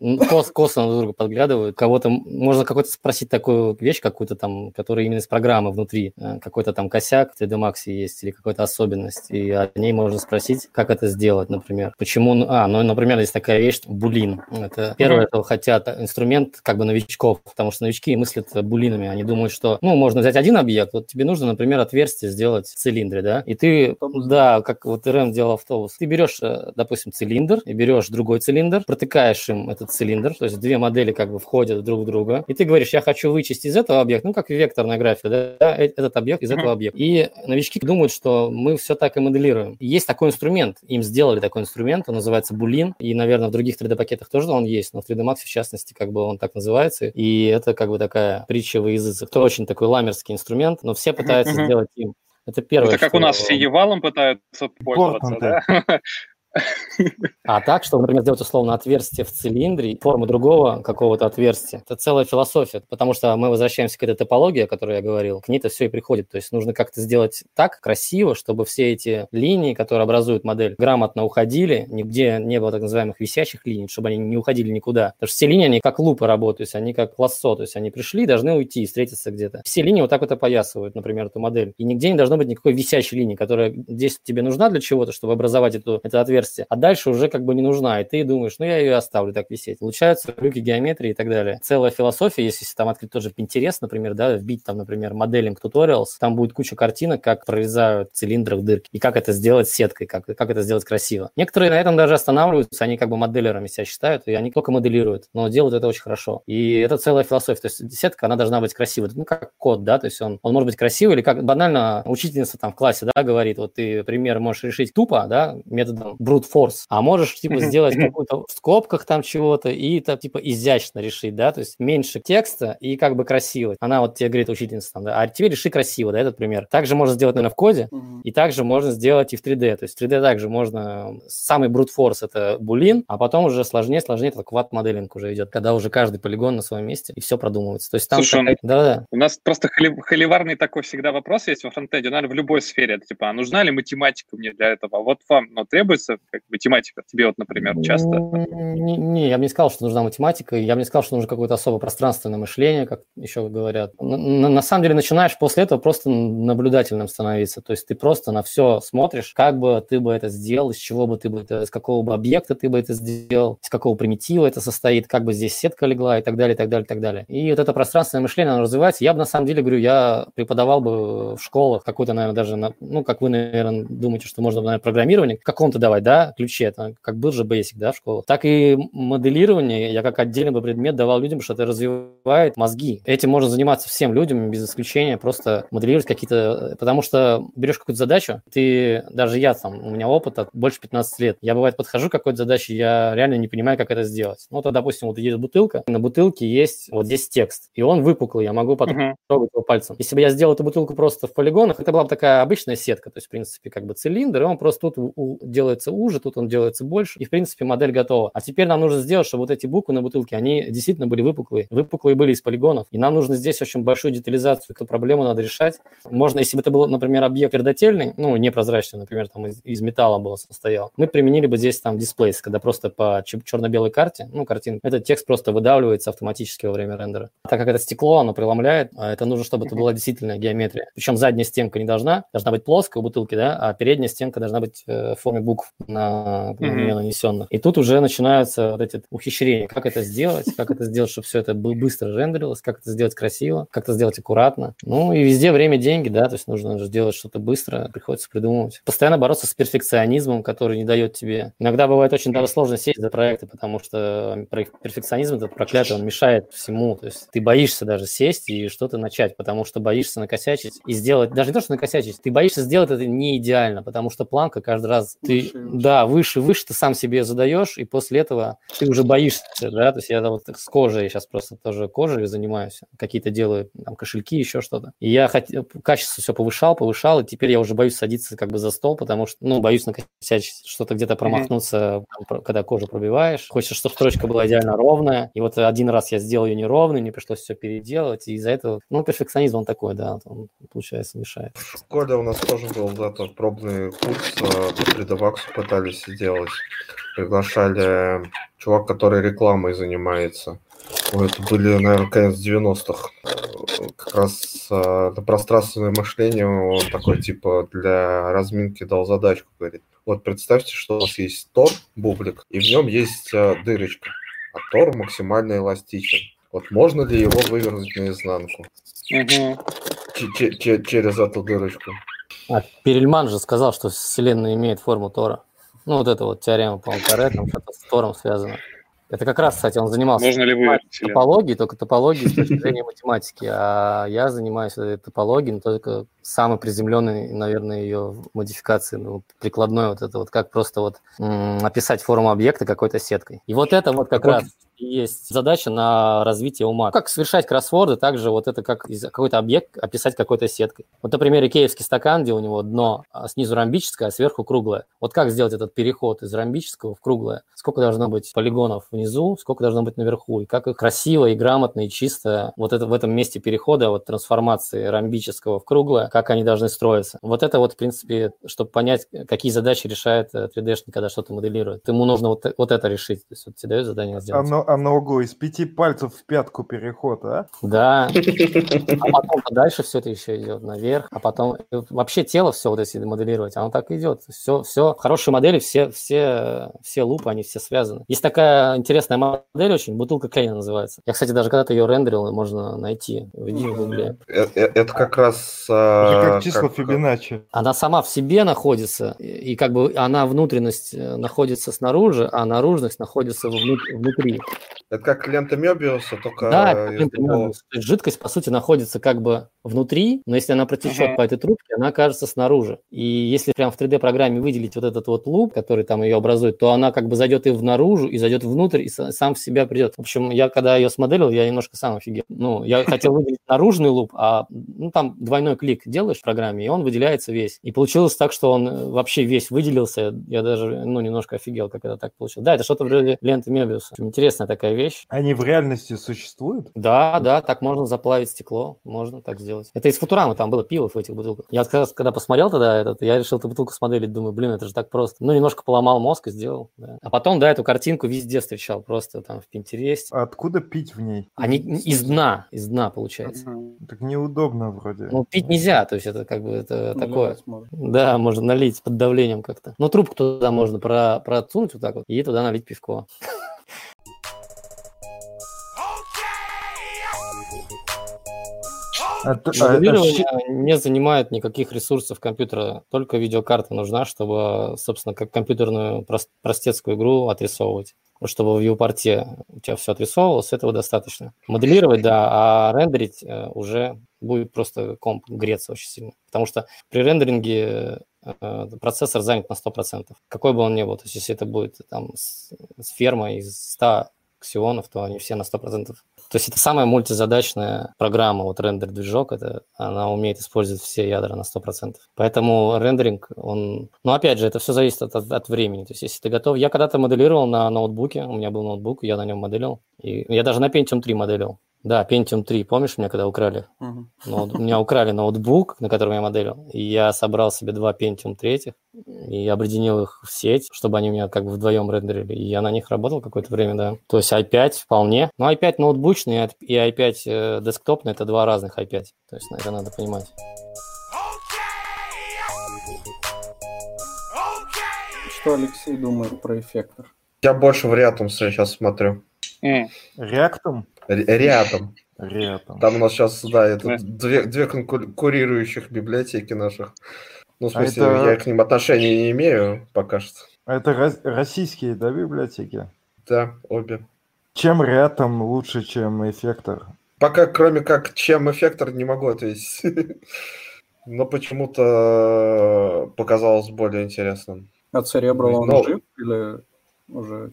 Кос, косо на друг друга подглядывают. Кого-то можно какой-то спросить такую вещь, какую-то там, которая именно из программы внутри. Э, какой-то там косяк в 3D Max есть или какая-то особенность. И о ней можно спросить, как это сделать, например. Почему... А, ну, например, есть такая вещь, булин. Это первое, это хотят инструмент как бы новичков, потому что новички мыслят булинами. Они думают, что, ну, можно взять один объект, вот тебе нужно, например, отверстие сделать в цилиндре, да, и ты, да, как вот РМ делал автобус, ты берешь, э, допустим, цилиндр, и берешь другой цилиндр, протыкаешь им этот цилиндр, то есть две модели как бы входят друг в друга, и ты говоришь, я хочу вычесть из этого объекта, ну, как векторная графика, да, да э, этот объект из этого объекта. И новички думают, что мы все так и моделируем. Есть такой инструмент, им сделали такой инструмент, он называется Boolean, и, наверное, в других 3D-пакетах тоже он есть, но в 3D Max, в частности, как бы он так называется, и это как бы такая притча в языцах. Это очень такой ламерский инструмент, но все пытаются сделать им. Это первое. Это как что... у нас все Евалом пытаются пользоваться, да? А так, чтобы, например, сделать условно отверстие в цилиндре, форму другого какого-то отверстия, это целая философия, потому что мы возвращаемся к этой топологии, о которой я говорил, к ней это все и приходит. То есть нужно как-то сделать так красиво, чтобы все эти линии, которые образуют модель, грамотно уходили, нигде не было так называемых висящих линий, чтобы они не уходили никуда. Потому что все линии, они как лупы работают, они как лассо, то есть они пришли, должны уйти и встретиться где-то. Все линии вот так вот опоясывают, например, эту модель. И нигде не должно быть никакой висящей линии, которая здесь тебе нужна для чего-то, чтобы образовать эту, это отверстие версия, а дальше уже как бы не нужна, и ты думаешь, ну я ее оставлю так висеть. Получаются люки геометрии и так далее. Целая философия, если там открыть тоже Pinterest, например, да, вбить там, например, моделинг tutorials, там будет куча картинок, как прорезают в цилиндрах дырки, и как это сделать сеткой, как, как это сделать красиво. Некоторые на этом даже останавливаются, они как бы моделерами себя считают, и они только моделируют, но делают это очень хорошо. И это целая философия, то есть сетка, она должна быть красивой, ну, как код, да, то есть он, он может быть красивый, или как банально учительница там в классе, да, говорит, вот ты пример можешь решить тупо, да, методом brute force, а можешь, типа, сделать какую-то в скобках там чего-то и, это, типа, изящно решить, да, то есть меньше текста и как бы красиво. Она вот тебе говорит, учительница там, да, а теперь реши красиво, да, этот пример. Также можно сделать, наверное, в коде, и также можно сделать и в 3D, то есть в 3D также можно, самый brute force это булин, а потом уже сложнее, сложнее, это квад моделинг уже идет, когда уже каждый полигон на своем месте и все продумывается. То есть там... Слушай, такая... да, да. У нас просто холи- холиварный такой всегда вопрос есть во фронтенде, наверное, в любой сфере. Это типа, а нужна ли математика мне для этого? Вот вам ну, требуется как, математика? Тебе вот, например, часто? Не, не, я бы не сказал, что нужна математика, я бы не сказал, что нужно какое-то особо пространственное мышление, как еще говорят. На, на самом деле начинаешь после этого просто наблюдательным становиться. То есть ты просто на все смотришь, как бы ты бы это сделал, из чего бы ты бы это, из какого бы объекта ты бы это сделал, из какого примитива это состоит, как бы здесь сетка легла и так далее, и так далее, и так далее. И вот это пространственное мышление, оно развивается. Я бы на самом деле говорю, я преподавал бы в школах какой-то, наверное, даже, на, ну, как вы, наверное, думаете, что можно, наверное, программирование каком-то давать, да, ключе, это как был же Basic, да, в школах. Так и моделирование я как отдельный бы предмет давал людям, что это развивает мозги. Этим можно заниматься всем людям без исключения, просто моделировать какие-то... Потому что берешь какую-то задачу, ты, даже я там, у меня опыт от больше 15 лет, я бывает подхожу к какой-то задаче, я реально не понимаю, как это сделать. Ну, то, допустим, вот есть бутылка, на бутылке есть вот здесь текст, и он выпуклый, я могу потом uh-huh. трогать его пальцем. Если бы я сделал эту бутылку просто в полигонах, это была бы такая обычная сетка, то есть, в принципе, как бы цилиндр, и он просто тут у, делается уже, тут он делается больше, и, в принципе, модель готова. А теперь нам нужно сделать, чтобы вот эти буквы на бутылке, они действительно были выпуклые. Выпуклые были из полигонов, и нам нужно здесь очень большую детализацию, эту проблему надо решать. Можно, если бы это был, например, объект твердотельный, ну, непрозрачный, например, там из, из металла был состоял, мы применили бы здесь там дисплей, когда просто по черно-белой карте, ну, картинка, этот текст просто выдавливается автоматически во время рендера. Так как это стекло, оно преломляет, а это нужно, чтобы это была действительно геометрия. Причем задняя стенка не должна, должна быть плоская у бутылки, да, а передняя стенка должна быть э, в форме букв на, нее нанесенных. И тут уже начинаются вот эти ухищрения. Как это сделать? Как это сделать, чтобы все это быстро рендерилось? Как это сделать красиво? Как это сделать аккуратно? Ну и везде время, деньги, да, то есть нужно же делать что-то быстро, приходится придумывать. Постоянно бороться с перфекционизмом, который не дает тебе. Иногда бывает очень даже сложно сесть за проекты, потому что перфекционизм этот проклятый, он мешает всему. То есть ты боишься даже сесть и что-то начать, потому что боишься накосячить и сделать, даже не то, что накосячить, ты боишься сделать это не идеально, потому что планка каждый раз ты, да, выше, выше ты сам себе задаешь, и после этого ты уже боишься, да, то есть я вот с кожей сейчас просто тоже кожей занимаюсь, какие-то делаю там кошельки, еще что-то. И я хотел, качество все повышал, повышал, и теперь я уже боюсь садиться как бы за стол, потому что, ну, боюсь накосячить, что-то где-то промахнуться, mm-hmm. когда кожу пробиваешь. Хочется, чтобы строчка была идеально ровная, и вот один раз я сделал ее неровной, мне пришлось все переделать, и из-за этого, ну, перфекционизм он такой, да, он, получается, мешает. В школе у нас тоже был, да, тот пробный курс э, по 3D пытались сделать. Приглашали чувак, который рекламой занимается. Ой, это были, наверное, конец 90-х. Как раз э, на пространственное мышление он такой, типа, для разминки дал задачку, говорит. Вот представьте, что у вас есть тор, бублик, и в нем есть э, дырочка, а тор максимально эластичен. Вот можно ли его вывернуть наизнанку? Угу. Через эту дырочку. А, Перельман же сказал, что Вселенная имеет форму Тора. Ну, вот это вот теорема по Анкаре, там что-то с Тором связано. Это как раз, кстати, он занимался Можно ли вы топологией, только топологией с точки зрения математики, а я занимаюсь этой топологией, но только самый приземленный, наверное, ее модификации, ну, прикладной вот это вот, как просто вот м- описать форму объекта какой-то сеткой. И вот это вот как раз есть задача на развитие ума. Как совершать кроссворды, также вот это как какой-то объект описать какой-то сеткой. Вот, например, икеевский стакан, где у него дно а снизу ромбическое, а сверху круглое. Вот как сделать этот переход из ромбического в круглое? Сколько должно быть полигонов внизу, сколько должно быть наверху, и как их красиво и грамотно и чисто вот это в этом месте перехода, вот трансформации ромбического в круглое, как они должны строиться. Вот это вот, в принципе, чтобы понять, какие задачи решает 3D-шник, э, когда что-то моделирует. Ему нужно вот, вот это решить. То есть вот тебе дают задание сделать. Оно на углу, из пяти пальцев в пятку переход, а? Да. А потом дальше все это еще идет наверх, а потом вообще тело все вот если моделировать, оно так идет. Все, все, хорошие модели, все, все, все лупы, они все связаны. Есть такая интересная модель очень, бутылка Клейна называется. Я, кстати, даже когда-то ее рендерил, можно найти в гугле. Э- э- Это как раз... Это а, как числа Фибоначчи. Она сама в себе находится, и как бы она внутренность э, находится снаружи, а наружность находится вну- внутри. Это как лента Мебиуса, только Да. То есть жидкость, по сути, находится как бы внутри, но если она протечет Ага. по этой трубке, она окажется снаружи. И если прям в 3D-программе выделить вот этот вот луп, который там ее образует, то она как бы зайдет и в наружу, и зайдет внутрь, и са- сам в себя придет. В общем, я когда ее смоделил, я немножко сам офигел. Ну, я хотел выделить наружный луп, а ну, там двойной клик делаешь в программе, и он выделяется весь. И получилось так, что он э, вообще весь выделился. Я даже, ну, немножко офигел, как это так получилось. Да, это что-то вроде ленты Мебиуса. Общем, Интересная такая вещь. Они в реальности существуют? Да, да, так можно заплавить стекло, можно так сделать. Это из Футурамы, там было пиво в этих бутылках. Я раз, когда посмотрел тогда этот, я решил эту бутылку смоделить, думаю, блин, это же так просто. Ну, немножко поломал мозг и сделал. да. А потом, да, эту картинку везде встречал, просто там в Пинтересте. А Откуда пить в ней? Они из дна, из дна получается. Так неудобно вроде. Ну, пить нельзя, то есть это как бы это такое. Наливать можно. Да, можно налить под давлением как-то. Ну, трубку туда можно про, просунуть вот так вот и туда налить пивко. Моделирование щи- не занимает никаких ресурсов компьютера, только видеокарта нужна, чтобы, собственно, как компьютерную прос- простецкую игру отрисовывать. Чтобы в viewport у тебя все отрисовывалось, этого достаточно. Моделировать, да, а рендерить э, уже будет просто комп греться очень сильно. Потому что при рендеринге э, процессор занят на 100%. Какой бы он ни был. То есть если это будет там с, с фермой из 100 ксионов, то они все на 100%. То есть это самая мультизадачная программа, вот рендер-движок, это, она умеет использовать все ядра на 100%. Поэтому рендеринг, он... Ну, опять же, это все зависит от, от, от времени. То есть если ты готов... Я когда-то моделировал на ноутбуке, у меня был ноутбук, я на нем моделил. И я даже на Pentium 3 моделил. Да, Pentium 3, помнишь меня, когда украли? Мгм. Ноут- У меня украли ноутбук, на котором я моделил, и я собрал себе два Pentium 3 и объединил их в сеть, чтобы они у меня как бы вдвоем рендерили, и я на них работал какое-то время, да. То есть i5 вполне. Но i5 ноутбучный и i5 э, десктопный – это два разных i5. То есть это надо понимать. Что Алексей думает про эффектор? Я больше в Рятум сейчас смотрю. М. Реактом? Р- Рядом. Реактом. Там у нас сейчас, да, это две, две конкурирующих библиотеки наших. Ну, в А смысле, это- я к ним отношения не имею пока что. А Это рос- российские, да, библиотеки? Да, обе. Чем Реатом лучше, чем Эффектор? Пока, кроме как, чем эффектор, не могу ответить. Но почему-то показалось более интересным. А Cerebral он жив или уже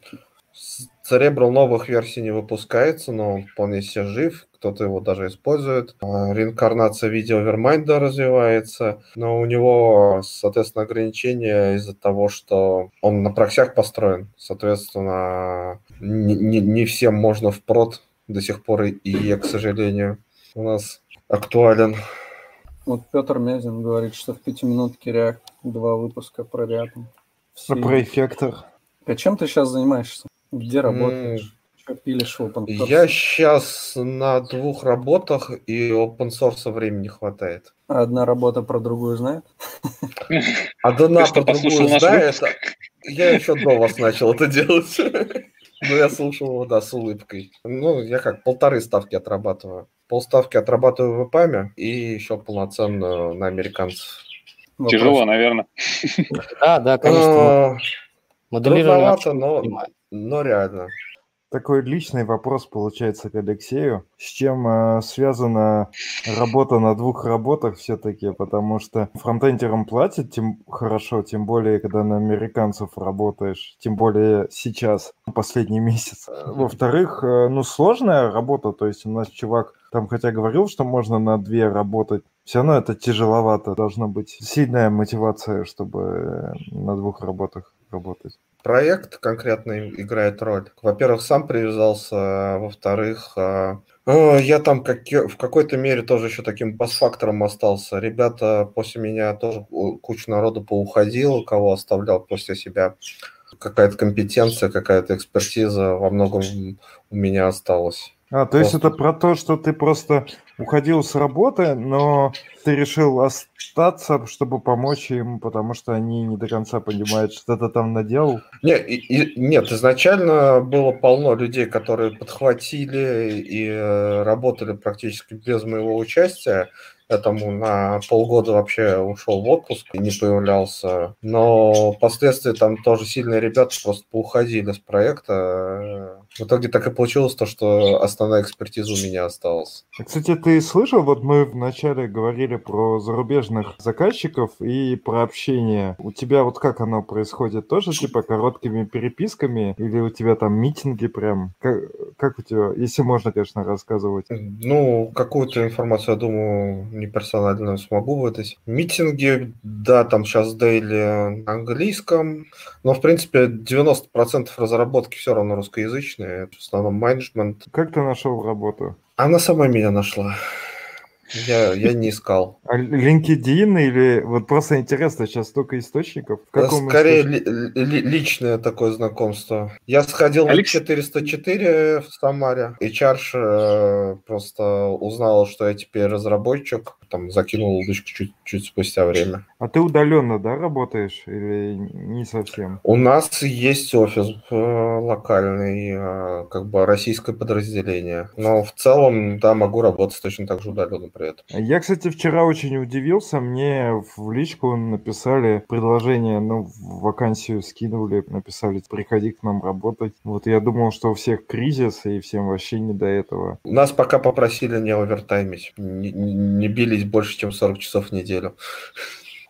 Cerebral новых версий не выпускается, но он вполне себе жив. Кто-то его даже использует. А, Реинкарнация видео Вермайнда развивается, но у него, соответственно, ограничения из-за того, что он на проксях построен. Соответственно, не, не- не всем можно впрод до сих пор и IE, к сожалению, у нас актуален. Вот Петр Мезин говорит, что в пятиминутке React два выпуска про React. Все. Про Эффектор. А чем ты сейчас занимаешься? Где работаешь? Что пилишь в open source? Я сейчас на двух работах, и open source времени хватает. А одна работа про другую знает? А по послушал другую знает. выпуск? Я еще до вас начал это делать. Но я слушал его, да, с улыбкой. Ну, я как полторы ставки отрабатываю. Полставки отрабатываю в ИПАМе и еще полноценную на американцев. Тяжело, наверное. Да, да, конечно. Моделирование трудновато, но- понимаю. Но реально. Такой личный вопрос получается к Алексею. С чем э, связана работа на двух работах все-таки? Потому что фронтендерам платят тем хорошо, тем более, когда на американцев работаешь, тем более сейчас, последний месяц. Во-вторых, э, ну, сложная работа, то есть у нас чувак там хотя говорил, что можно на две работать, все равно это тяжеловато. Должна быть сильная мотивация, чтобы э, на двух работах работать. Проект конкретно играет роль. Во-первых, сам привязался, а во-вторых, а, а, я там как, в какой-то мере тоже еще таким бас-фактором остался. Ребята после меня тоже куча народу поуходила, кого оставлял после себя. какая-то компетенция, какая-то экспертиза во многом у меня осталась. А, то есть это про то, что ты просто уходил с работы, но ты решил остаться, чтобы помочь им, потому что они не до конца понимают, что ты там наделал? Не, и, и, нет, изначально было полно людей, которые подхватили и э, работали практически без моего участия этому на полгода вообще ушел в отпуск и не появлялся. Но впоследствии там тоже сильные ребята просто поуходили с проекта. В итоге так и получилось то, что основная экспертиза у меня осталась. Кстати, ты слышал, вот мы вначале говорили про зарубежных заказчиков и про общение. У тебя вот как оно происходит? Тоже типа короткими переписками или у тебя там митинги прям? Как, как у тебя, если можно, конечно, рассказывать? Ну, какую-то информацию, я думаю, не персонально смогу выдать. Митинги, да, там сейчас дейли на английском, но, в принципе, 90% разработки все равно русскоязычные, в основном менеджмент. Как ты нашел работу? Она сама меня нашла. Я, я не искал. А LinkedIn или вот просто интересно, сейчас столько источников? В каком Скорее ли, ли, личное такое знакомство. Я сходил Алекс... на 404 в Самаре, и Чарш э, просто узнал, что я теперь разработчик, там закинул удочку чуть, чуть спустя время. А ты удаленно, да, работаешь или не совсем? У нас есть офис э, локальный, э, как бы российское подразделение. Но в целом, да, могу работать точно так же удаленно при этом. Я, кстати, вчера очень удивился. Мне в личку написали предложение, ну, вакансию скинули, написали, приходи к нам работать. Вот я думал, что у всех кризис, и всем вообще не до этого. Нас пока попросили не овертаймить, не, не бились больше, чем 40 часов в неделю.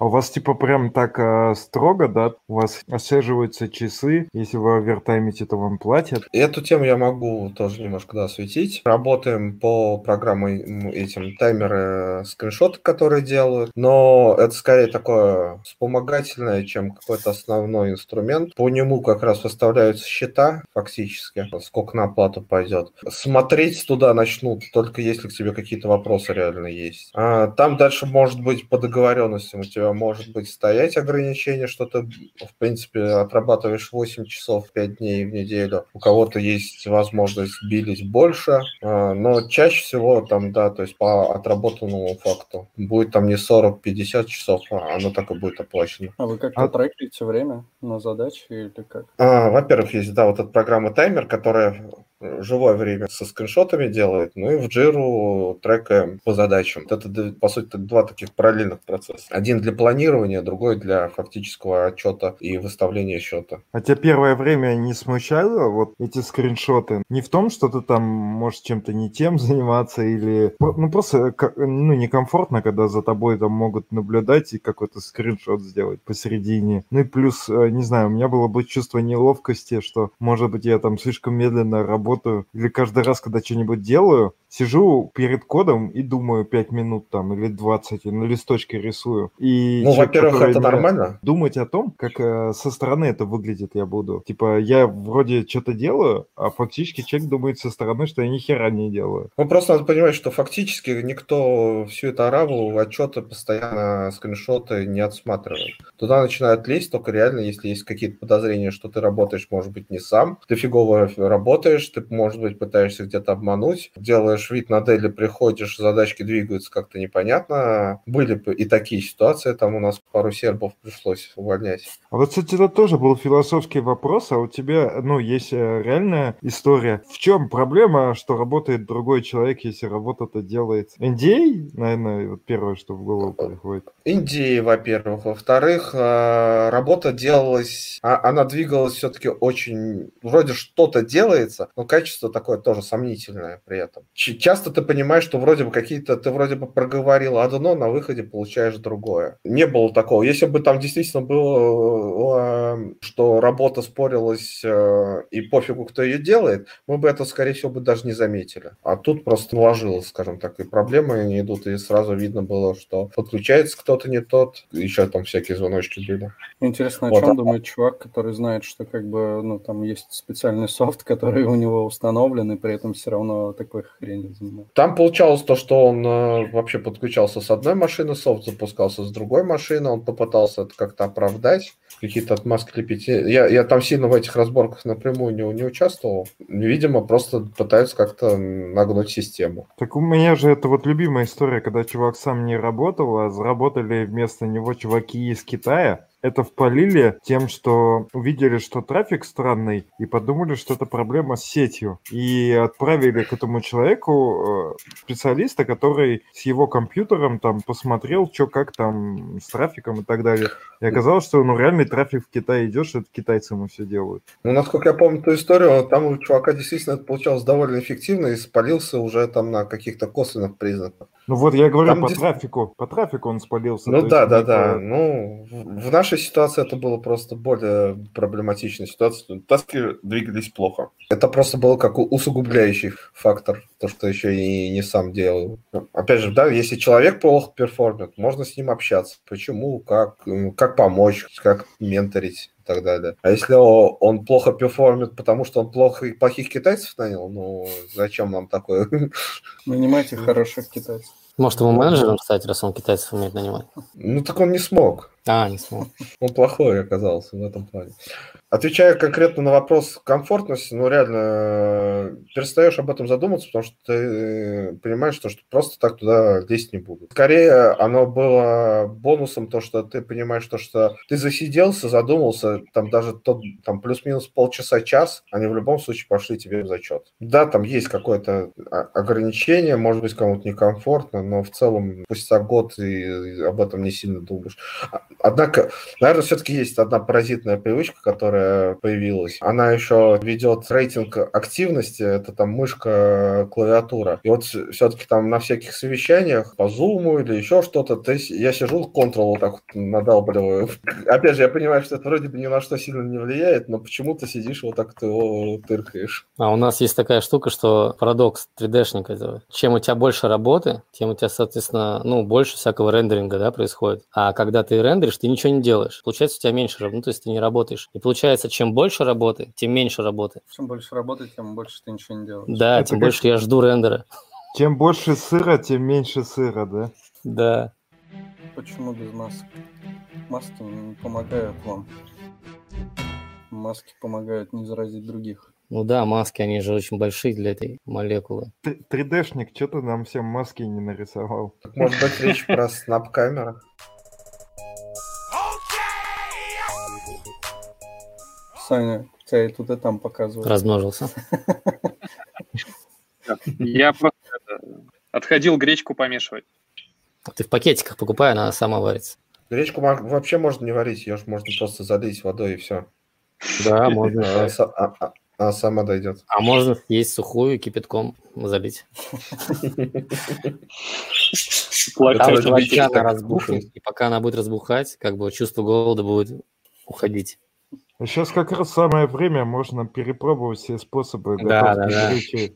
А у вас типа прям так э, строго, да? У вас отслеживаются часы, если вы овертаймите, то вам платят? Эту тему я могу тоже немножко да, осветить. Работаем по программам этим таймеры, скриншоты, которые делают, но это скорее такое вспомогательное, чем какой-то основной инструмент. По нему как раз выставляются счета фактически, сколько на оплату пойдет. Смотреть туда начнут только если к тебе какие-то вопросы реально есть. А там дальше может быть по договоренностям у тебя может быть стоять ограничение, что ты, в принципе, отрабатываешь 8 часов 5 дней в неделю. У кого-то есть возможность билить больше, а, но чаще всего там, да, то есть по отработанному факту будет там не 40-50 часов, а оно так и будет оплачено. А вы как-то а... трекаете время на задачи или как? А, во-первых, есть, да, вот эта программа таймер, которая живое время со скриншотами делает, ну и в Jira трекаем по задачам. Это, по сути, два таких параллельных процесса. Один для планирования, другой для фактического отчета и выставления счета. А тебя первое время не смущало вот эти скриншоты? Не в том, что ты там можешь чем-то не тем заниматься или... Ну, просто ну, некомфортно, когда за тобой там могут наблюдать и какой-то скриншот сделать посередине. Ну и плюс, э, не знаю, у меня было бы чувство неловкости, что, может быть, я там слишком медленно работаю работаю, или каждый раз, когда что-нибудь делаю, сижу перед кодом и думаю 5 минут там или 20, и на листочке рисую. И ну, во-первых, это нормально. Думать о том, как э, со стороны это выглядит я буду. Типа, я вроде что-то делаю, а фактически человек думает со стороны, что я ни хера не делаю. Ну, просто надо понимать, что фактически никто всю эту араву, отчеты, постоянно скриншоты не отсматривает. Туда начинают лезть только реально, если есть какие-то подозрения, что ты работаешь, может быть, не сам, ты фигово работаешь, ты, может быть, пытаешься где-то обмануть, делаешь вид на Дели, приходишь, задачки двигаются как-то непонятно. Были и такие ситуации, там у нас пару сербов пришлось увольнять. А вот, кстати, это тоже был философский вопрос, а у тебя, ну, есть э, реальная история. В чем проблема, что работает другой человек, если работа-то делает а? наверное, вот первое, что в голову приходит. А, во-первых. Во-вторых, э, работа делалась, а, она двигалась все-таки очень, вроде что-то делается, но качество такое тоже сомнительное при этом часто ты понимаешь, что вроде бы какие-то, ты вроде бы проговорил одно, на выходе получаешь другое. Не было такого. Если бы там действительно было, э, что работа спорилась э, и пофигу, кто ее делает, мы бы это, скорее всего, бы даже не заметили. А тут просто наложилось, скажем так, и проблемы не идут, и сразу видно было, что подключается кто-то не тот, еще там всякие звоночки были. Интересно, о вот. чем думает чувак, который знает, что как бы, ну, там есть специальный софт, который у него установлен, и при этом все равно такой хрень. Там получалось то, что он э, вообще подключался с одной машины, софт запускался с другой машины, он попытался это как-то оправдать, какие-то отмазки лепить. Я, я там сильно в этих разборках напрямую не, не участвовал. Видимо, просто пытаются как-то нагнуть систему. Так у меня же это вот любимая история, когда чувак сам не работал, а заработали вместо него чуваки из Китая, это впалили тем, что увидели, что трафик странный, и подумали, что это проблема с сетью. И отправили к этому человеку э, специалиста, который с его компьютером там посмотрел, что как там с трафиком и так далее. И оказалось, что ну реальный трафик в Китае идет, что это китайцы ему все делают. Ну, насколько я помню эту историю, там у чувака действительно это получалось довольно эффективно и спалился уже там на каких-то косвенных признаках. Ну вот я говорю Там по дис- трафику. По трафику он спалился. Ну да, да, да. Ну, в нашей ситуации это было просто более проблематичная ситуация. Таски двигались плохо. Это просто был как усугубляющий фактор, то, что еще и не сам делал. Опять же, да, если человек плохо перформит, можно с ним общаться. Почему, как, как помочь, как менторить и так далее. А если он плохо перформит, потому что он плохо, плохих китайцев нанял, ну, зачем нам такое? Нанимайте хороших китайцев. Может, ему менеджером, кстати, раз он китайцев умеет нанимать? Ну, так он не смог. А, не смог. Он плохой оказался в этом плане. Отвечая конкретно на вопрос комфортности, ну реально э, перестаешь об этом задумываться, потому что ты э, понимаешь, что, что просто так туда лезть не будут. Скорее, оно было бонусом то, что ты понимаешь, то, что ты засиделся, задумался, там даже тот, там плюс-минус полчаса-час, они в любом случае пошли тебе в зачет. Да, там есть какое-то о- ограничение, может быть, кому-то некомфортно, но в целом спустя год и об этом не сильно думаешь. Однако, наверное, все-таки есть одна паразитная привычка, которая появилась. Она еще ведет рейтинг активности, это там мышка, клавиатура. И вот все-таки там на всяких совещаниях по зуму или еще что-то, то есть я сижу, Ctrl вот так вот надалбливаю. Опять же, я понимаю, что это вроде бы ни на что сильно не влияет, но почему-то сидишь вот так ты его тыркаешь. А у нас есть такая штука, что парадокс 3D-шника. это Чем у тебя больше работы, тем у тебя, соответственно, ну, больше всякого рендеринга, да, происходит. А когда ты рендеришь, ты ничего не делаешь. Получается, у тебя меньше работы, ну, то есть ты не работаешь. И получается, чем больше работы, тем меньше работы. Чем больше работать, тем больше ты ничего не делаешь. Да, Это тем как- больше я жду рендера. Чем больше сыра, тем меньше сыра, да? Да. Почему без масок? Маски не помогают вам. Маски помогают не заразить других. Ну да, маски, они же очень большие для этой молекулы. Т- 3D-шник, что ты нам всем маски не нарисовал? Так, может быть, речь про снап-камеры? Саня, тебя и тут, и там показывают. Размножился. Я просто это, отходил гречку помешивать. Ты в пакетиках покупай, она сама варится. Гречку вообще можно не варить, ее ж можно просто залить водой и все. Да, можно. Она, а- а- сама дойдет. А можно есть сухую кипятком залить. Там так разбухнет, и пока она будет разбухать, как бы чувство голода будет уходить. Сейчас как раз самое время, можно перепробовать все способы Да, готовки да, да.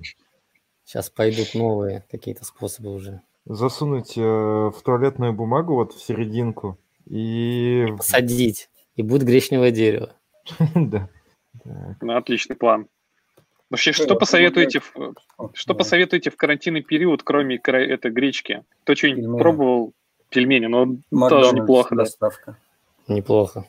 Сейчас пойдут новые какие-то способы уже. Засунуть э, в туалетную бумагу вот в серединку и... Посадить. И будет гречневое дерево. Да. Ну, отличный план. Вообще, что это посоветуете, что да. посоветуете в карантинный период, кроме кра- этой гречки? Кто что-нибудь Пельмени. пробовал? Пельмени, ну, тоже неплохо, да. доставка. Неплохо.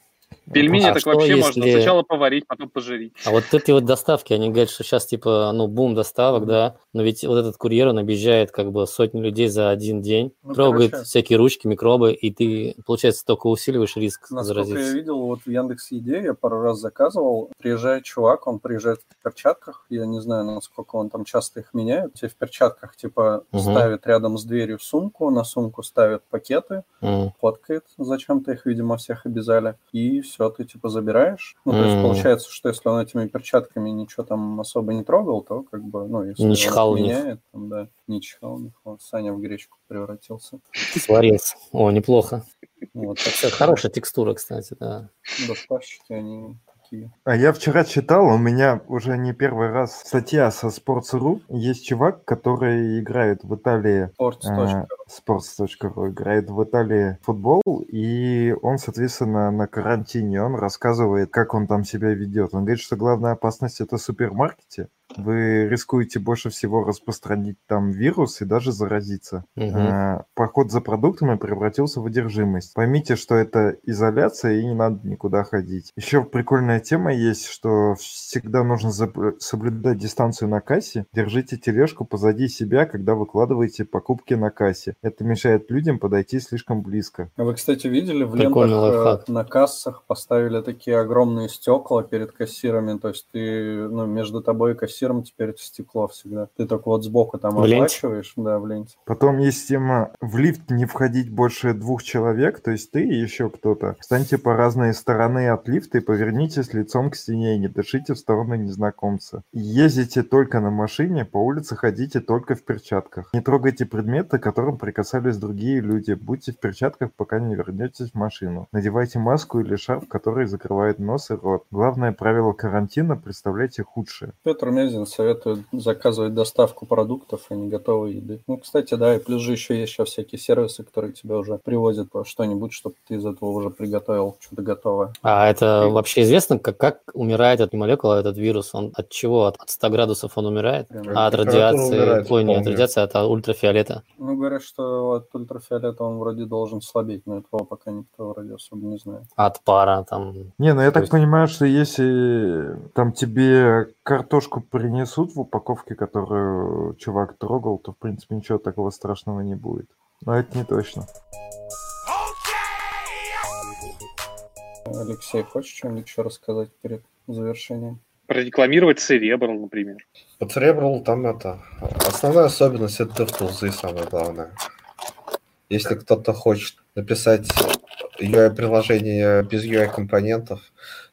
Пельмени А так вообще если- можно сначала поварить, потом пожарить. А вот эти вот доставки, они говорят, что сейчас типа, ну, бум доставок, да, но ведь вот этот курьер, он объезжает как бы сотни людей за один день, Ну, трогает короче. всякие ручки, микробы, и ты, получается, только усиливаешь риск Насколько я заразиться. видел, вот в Яндекс Еде я пару раз заказывал. Приезжает чувак, он приезжает в перчатках. Я не знаю, насколько он там часто их меняет. Тебе в перчатках типа Мгм. ставит рядом с дверью сумку, на сумку ставит пакеты, М. фоткает, зачем-то их, видимо, всех обязали. И все, ты типа забираешь. Ну, то есть получается, что если он этими перчатками ничего там особо не трогал, то как бы, ну, если Не он чихал меняет, там, да, не чихал них. Вот Саня в гречку превратился. Сварился. О, неплохо. Вот, так Хорошая текстура, кстати, да. доставщики, они такие. А я вчера читал, у меня уже не первый раз статья со Sports.ru. Есть чувак, который играет в Италии Sports.ru. sports.ru играет в Италии футбол, и он, соответственно, на карантине, он рассказывает, как он там себя ведет. Он говорит, что главная опасность это супермаркете, вы рискуете больше всего распространить там вирус и даже заразиться. А, Поход за продуктами превратился в одержимость. Поймите, что это изоляция и не надо никуда ходить. Еще прикольная тема есть, что всегда нужно соблюдать дистанцию на кассе. Держите тележку позади себя, когда выкладываете покупки на кассе. Это мешает людям подойти слишком близко. А вы, кстати, видели, в Прикольный лентах э, лайфхак. на кассах поставили такие огромные стекла перед кассирами, то есть ты, ну, между тобой и кассиром теперь это стекло всегда. Ты только вот сбоку там В ленте? оплачиваешь, да, в ленте. Потом есть тема в лифт не входить больше двух человек, то есть ты и еще кто-то. Встаньте по разные стороны от лифта и повернитесь лицом к стене и не дышите в сторону незнакомца. Ездите только на машине, по улице ходите только в перчатках. Не трогайте предметы, к которым прикасались другие люди. Будьте в перчатках, пока не вернетесь в машину. Надевайте маску или шарф, который закрывает нос и рот. Главное правило карантина – представляйте худшее. Петр Мезин советует заказывать доставку продуктов, а не готовой еды. Ну, кстати, да, и плюс же еще есть сейчас всякие сервисы, которые тебе уже привозят что-нибудь, чтобы ты из этого уже приготовил что-то готовое. А это вообще известно, как, как умирает эта молекула, этот вирус? Он от чего? От, от 100 градусов он умирает? Прям. А от радиации? умирает, Ой, не от радиации, а от ультрафиолета. Ну, говорят, что от ультрафиолета он вроде должен слабеть, но этого пока никто вроде особо не знает. От пара там. Не, ну я То так есть- понимаю, что если там тебе картошку принесут в упаковке, которую чувак трогал, то в принципе ничего такого страшного не будет. Но это не точно. Алексей, хочешь что-нибудь еще рассказать перед завершением? Прорекламировать Cerebral, например. Под Cerebral там это... Основная особенность это DevTools, самое главное. Если кто-то хочет написать UI-приложение без UI-компонентов,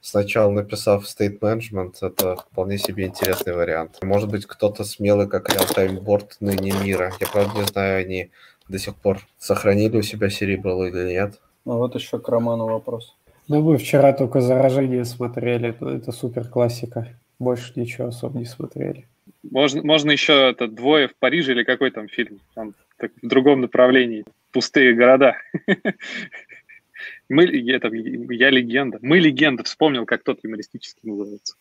сначала написав State Management, это вполне себе интересный вариант. Может быть, кто-то смелый, как Real-Time Board ныне мира. Я, правда, не знаю, они до сих пор сохранили у себя Cerebral или нет. Ну вот еще к Роману вопрос. Ну, мы вчера только заражение смотрели, но это супер классика. Больше ничего особо не смотрели. Можно, можно еще это «Двое в Париже» или какой там фильм? Там так, в другом направлении. Пустые города. Мы, там, я легенда. Мы легенда. Вспомнил, как тот юмористический называется.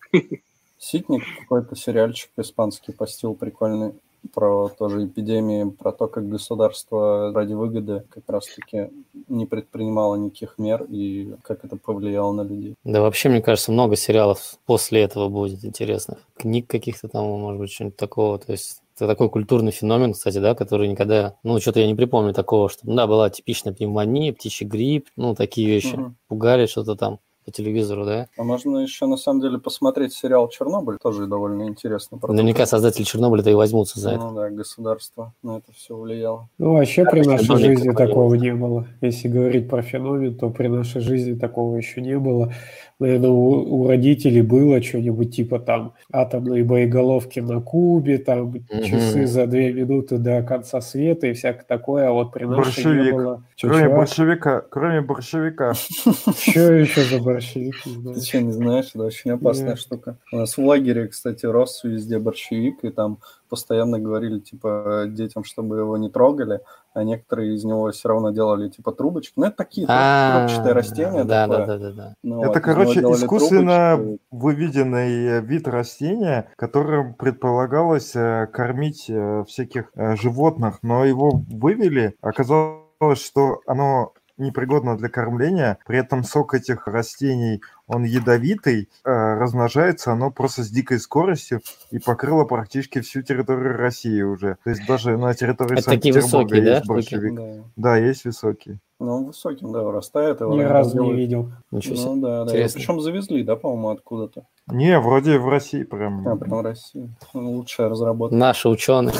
Ситник какой-то сериальчик испанский постил прикольный про тоже эпидемии, про то, как государство ради выгоды как раз-таки не предпринимало никаких мер и как это повлияло на людей. Да вообще, мне кажется, много сериалов после этого будет интересных. Книг каких-то там, может быть, что-нибудь такого. То есть это такой культурный феномен, кстати, да, который никогда... Ну, что-то я не припомню такого, что, да, была типичная пневмония, птичий грипп, ну, такие вещи. Мгм. Пугали что-то там по телевизору, да. А можно еще на самом деле посмотреть сериал «Чернобыль», тоже довольно интересно. Наверняка создатели Чернобыля-то и возьмутся за это. Ну да, государство на это все влияло. Ну, вообще при нашей жизни такого не было. Если говорить про феномен, то при нашей жизни такого еще не было. Наверное, у, у родителей было что-нибудь типа там атомные боеголовки на Кубе, там часы за две минуты до конца света и всякое такое, а вот при нашей не Борщевик. было. Кроме Чё-чё? борщевика, кроме борщевика. Что еще за борщевик? Не знаю. Ты что, не знаешь? Это очень опасная Нет. штука. У нас в лагере, кстати, рос везде борщевик, и там постоянно говорили, типа, детям, чтобы его не трогали, а некоторые из него все равно делали, типа, трубочки. Ну, это такие А, трубчатые растения. Да, да, да, да. Ну, Это, короче, искусственно выведенный э, вид растения, которым предполагалось э, кормить э, всяких животных, но его вывели, оказалось, что оно непригодно для кормления, при этом сок этих растений, он ядовитый, э, размножается оно просто с дикой скоростью и покрыло практически всю территорию России уже. То есть даже на территории Это такие Санкт-Петербурга высокие, да, есть борщевик. Да. Да, есть высокий. Ну, он высоким, да, вырастает. его Ни разу не видел. Ничего себе. Ну, да, да. Причем завезли, да, по-моему, откуда-то. Не, вроде в России прям. А, прям в России. Ну, лучшая разработка. Наши ученые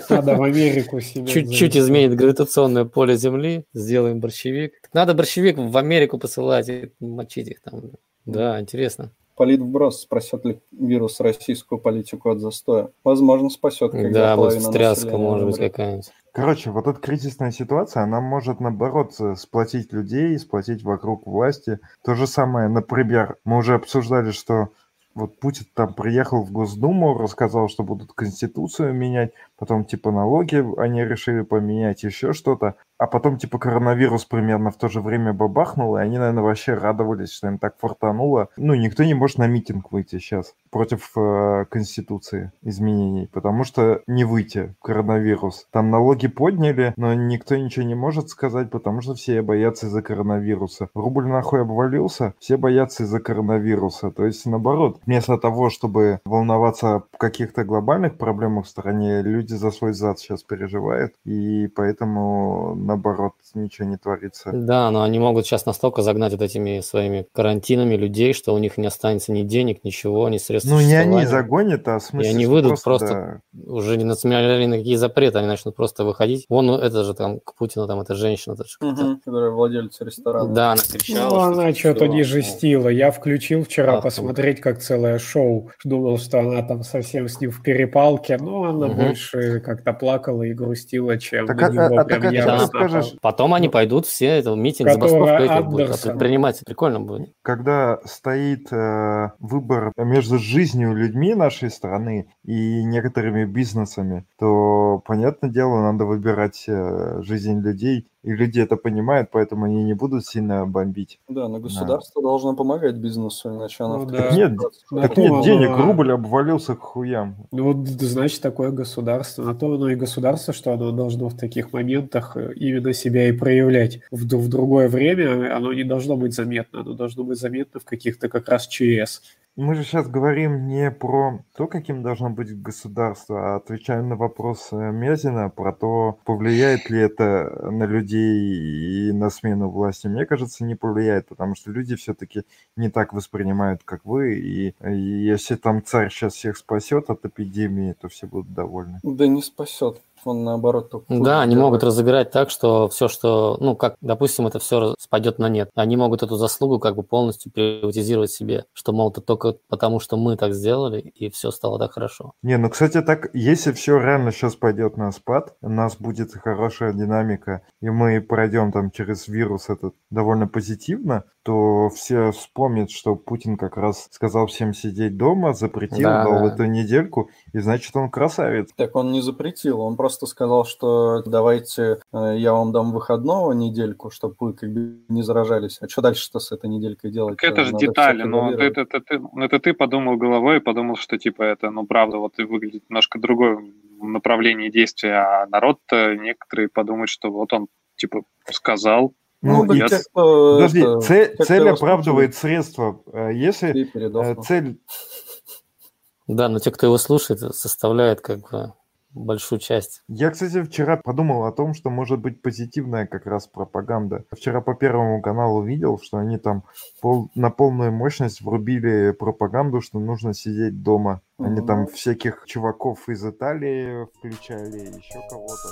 Надо в Америку себе. чуть-чуть изменят гравитационное поле Земли, сделаем борщевик. Надо борщевик в Америку посылать и мочить их там. Да, интересно. Политвброс спасет ли вирус российскую политику от застоя? Возможно, спасет. когда Да, вот встряска может быть какая-нибудь. Короче, вот эта кризисная ситуация, она может, наоборот, э, сплотить людей, сплотить вокруг власти. То же самое, например, мы уже обсуждали, что вот Путин там приехал в Госдуму, рассказал, что будут Конституцию менять, потом типа налоги они решили поменять, еще что-то. А потом типа коронавирус примерно в то же время бабахнул, и они, наверное, вообще радовались, что им так фортануло. Ну, никто не может на митинг выйти сейчас против э, Конституции изменений, потому что не выйти коронавирус. Там налоги подняли, но никто ничего не может сказать, потому что все боятся из-за коронавируса. Рубль нахуй обвалился, все боятся из-за коронавируса. То есть, наоборот, вместо того, чтобы волноваться о каких-то глобальных проблемах в стране, люди за свой зад сейчас переживают, и поэтому, наоборот, ничего не творится. Да, но они могут сейчас настолько загнать вот этими своими карантинами людей, что у них не останется ни денег, ничего, ни средств Ну, не они загонят, а в смысле, И они выйдут просто, да. уже не нацеляли на какие запреты, они начнут просто выходить. Вон, ну, это же там, к Путину там, эта женщина, это же Мгм, Которая владелец ресторана. Да, она кричала. Ну, она что-то не жестила. Я включил вчера Ах, посмотреть как целое шоу. Думал, что она там совсем с ним в перепалке, но она Мгм. больше как-то плакала и грустила, чем Так на а- него а- а прям а ты скажешь? напала. Потом они пойдут все, это митинг, забастовка этих будет, а Андерсон. предпринимателей. Прикольно будет. когда стоит э, выбор между жизнью людьми нашей страны и некоторыми бизнесами, то, понятное дело, надо выбирать э, жизнь людей. И люди это понимают, поэтому они не будут сильно бомбить. Да, но государство должно помогать бизнесу, иначе оно Ну да. Нет, На так нет оно- денег, рубль обвалился к хуям. Ну, вот, значит, такое государство. На то оно и государство, что оно должно в таких моментах э, именно себя и проявлять. В, в другое время оно не должно быть заметно. Оно должно быть заметно в каких-то как раз ЧС. Мы же сейчас говорим не про то, каким должно быть государство, а отвечаем на вопрос э, Мязина про то, повлияет ли это на людей и на смену власти. Мне кажется, не повлияет, потому что люди все-таки не так воспринимают, как вы. И, и если там царь сейчас всех спасет от эпидемии, то все будут довольны. Да не спасет. Он наоборот только Да, они могут разыграть так, что все, что, ну, как, допустим, это все спадет на нет. Они могут эту заслугу как бы полностью приватизировать себе, что, мол, это только потому, что мы так сделали, и все стало так хорошо. Не, ну, кстати, так, если все реально сейчас пойдет на спад, у нас будет хорошая динамика, и мы пройдем там через вирус этот довольно позитивно, то все вспомнят, что Путин как раз сказал всем сидеть дома, запретил, Да, дал да. эту недельку, и значит он красавец. Так он не запретил, он просто сказал, что давайте э, я вам дам выходного недельку, чтобы вы как бы не заражались. А что дальше-то с этой неделькой делать? Так это же Надо детали, но изолировать. это, это, ты, ну, это ты подумал головой и подумал, что типа это, ну правда, вот и выглядит немножко другое направление действия, а народ-то некоторые подумают, что вот он типа сказал, Ну, Ну, и я- те, кто Подожди, это, цель, цель оправдывает средства. Э, Если э, цель Да, но те, кто его слушает, составляет как бы большую часть. Я, кстати, вчера подумал о том, что может быть позитивная как раз пропаганда. Вчера по Первому каналу видел, что они там пол- на полную мощность врубили пропаганду, что нужно сидеть дома. Они Мгм. там всяких чуваков из Италии включали, еще кого-то.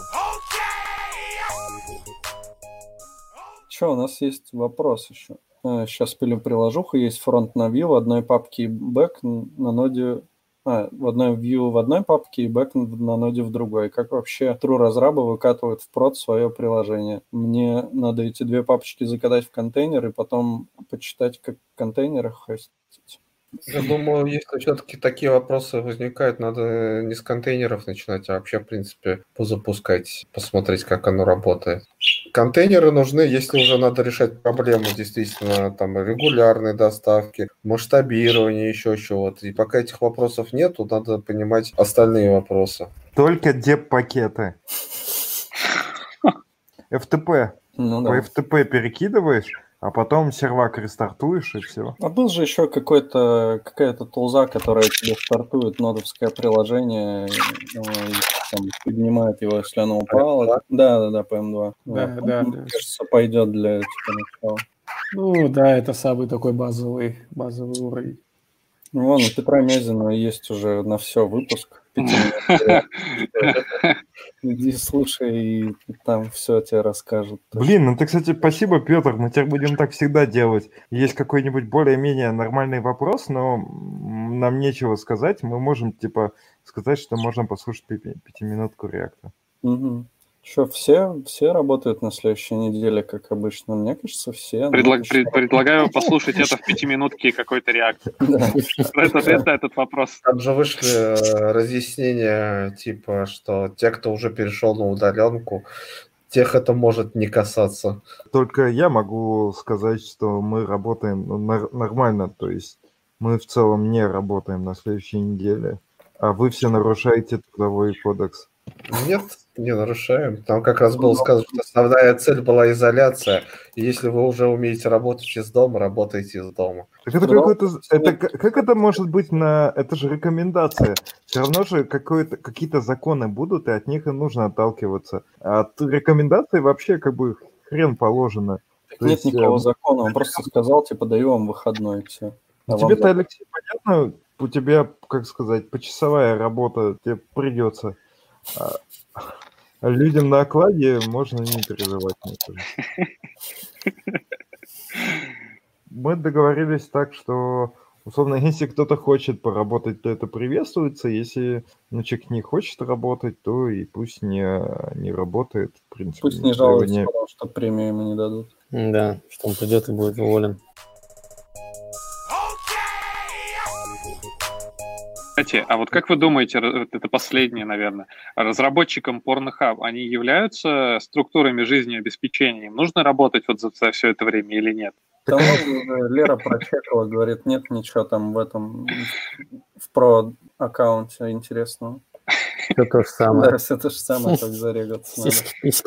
Че, у нас есть вопрос еще. Сейчас пилю приложуху, есть фронт на Vue в одной папке и бэк на ноде... А, в одной Vue в одной папке и бэк на ноде в другой. Как вообще true разрабы выкатывают в прод свое приложение? Мне надо эти две папочки закатать в контейнер и потом почитать, как в контейнерах хостить. Я думаю, если все-таки такие вопросы возникают, надо не с контейнеров начинать, а вообще, в принципе, позапускать, посмотреть, как оно работает. Контейнеры нужны, если уже надо решать проблему действительно там регулярной доставки, масштабирования, еще чего-то. И пока этих вопросов нету, надо понимать остальные вопросы. Только деп-пакеты. FTP. Ну По да. FTP перекидываешь, а потом сервак рестартуешь и все. А был же еще какой-то какая-то тулза, которая тебе стартует нодовское приложение, и там, поднимает его, если оно упало. Да, да, да, PM2. Да, Вот. да, Мне да. кажется, пойдет для типа начала. Ну да, это самый такой базовый, базовый уровень. Ну, вон, у Петра Мязина есть уже на все выпуск. Иди слушай, и там все тебе расскажут. Блин, ну ты, кстати, спасибо, Петр, мы теперь будем так всегда делать. Есть какой-нибудь более-менее нормальный вопрос, но нам нечего сказать, мы можем, типа, сказать, что можем послушать пятиминутку реакта. Угу. Что, все, все работают на следующей неделе, как обычно? Мне кажется, все. ну, Предлаг- пред- предлагаю послушать это в пятиминутке какой-то реакции. Это, это этот вопрос. Там же вышли э, разъяснения, типа, что те, кто уже перешел на удаленку, тех это может не касаться. Только я могу сказать, что мы работаем ну, нормально, то есть мы в целом не работаем на следующей неделе, а вы все нарушаете трудовой кодекс. Нет, не нарушаем. Там как раз было сказано, что основная цель была изоляция. И если вы уже умеете работать из дома, работайте из дома. Так это Ну, какой-то... Это, к- как это может быть на... Это же рекомендация. Все равно же какое-то, какие-то законы будут, и от них и нужно отталкиваться. А от рекомендаций вообще как бы хрен положено. Так То нет есть, никакого э, закона, он просто сказал, типа, даю вам выходной, и все. Ну, тебе-то, Алексей, понятно, у тебя, как сказать, почасовая работа, тебе придется. А людям на окладе можно не переживать. Мы договорились так, что, условно, если кто-то хочет поработать, то это приветствуется. Если ну, человек не хочет работать, то и пусть не, не работает. В принципе, Пусть не жалуется, не- потому что премию ему не дадут. Да, что он придет и будет уволен. Кстати, а вот как вы думаете, вот это последнее, наверное, разработчикам Pornhub, они являются структурами жизнеобеспечения? Им нужно работать вот за, за все это время или нет? Там уже Лера прочекала, говорит, нет ничего там в этом, в про аккаунте интересного. Все то же самое. Да, все то же самое, как зарегаться надо.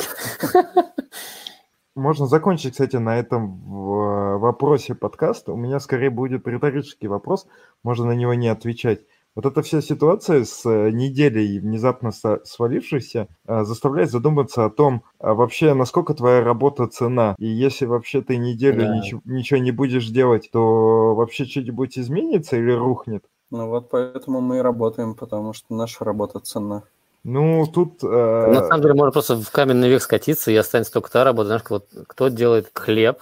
Можно закончить, кстати, на этом в- вопросе подкаста. У меня скорее будет риторический вопрос, можно на него не отвечать. Вот эта вся ситуация с э, неделей внезапно свалившейся э, заставляет задуматься о том, а вообще, насколько твоя работа цена. И если вообще ты неделю Да. ничего, ничего не будешь делать, то вообще что-нибудь изменится или рухнет? Ну вот поэтому мы и работаем, потому что наша работа ценна. Ну, тут... э, На самом деле можно просто в каменный век скатиться, и останется только та работа, знаешь, вот кто делает хлеб,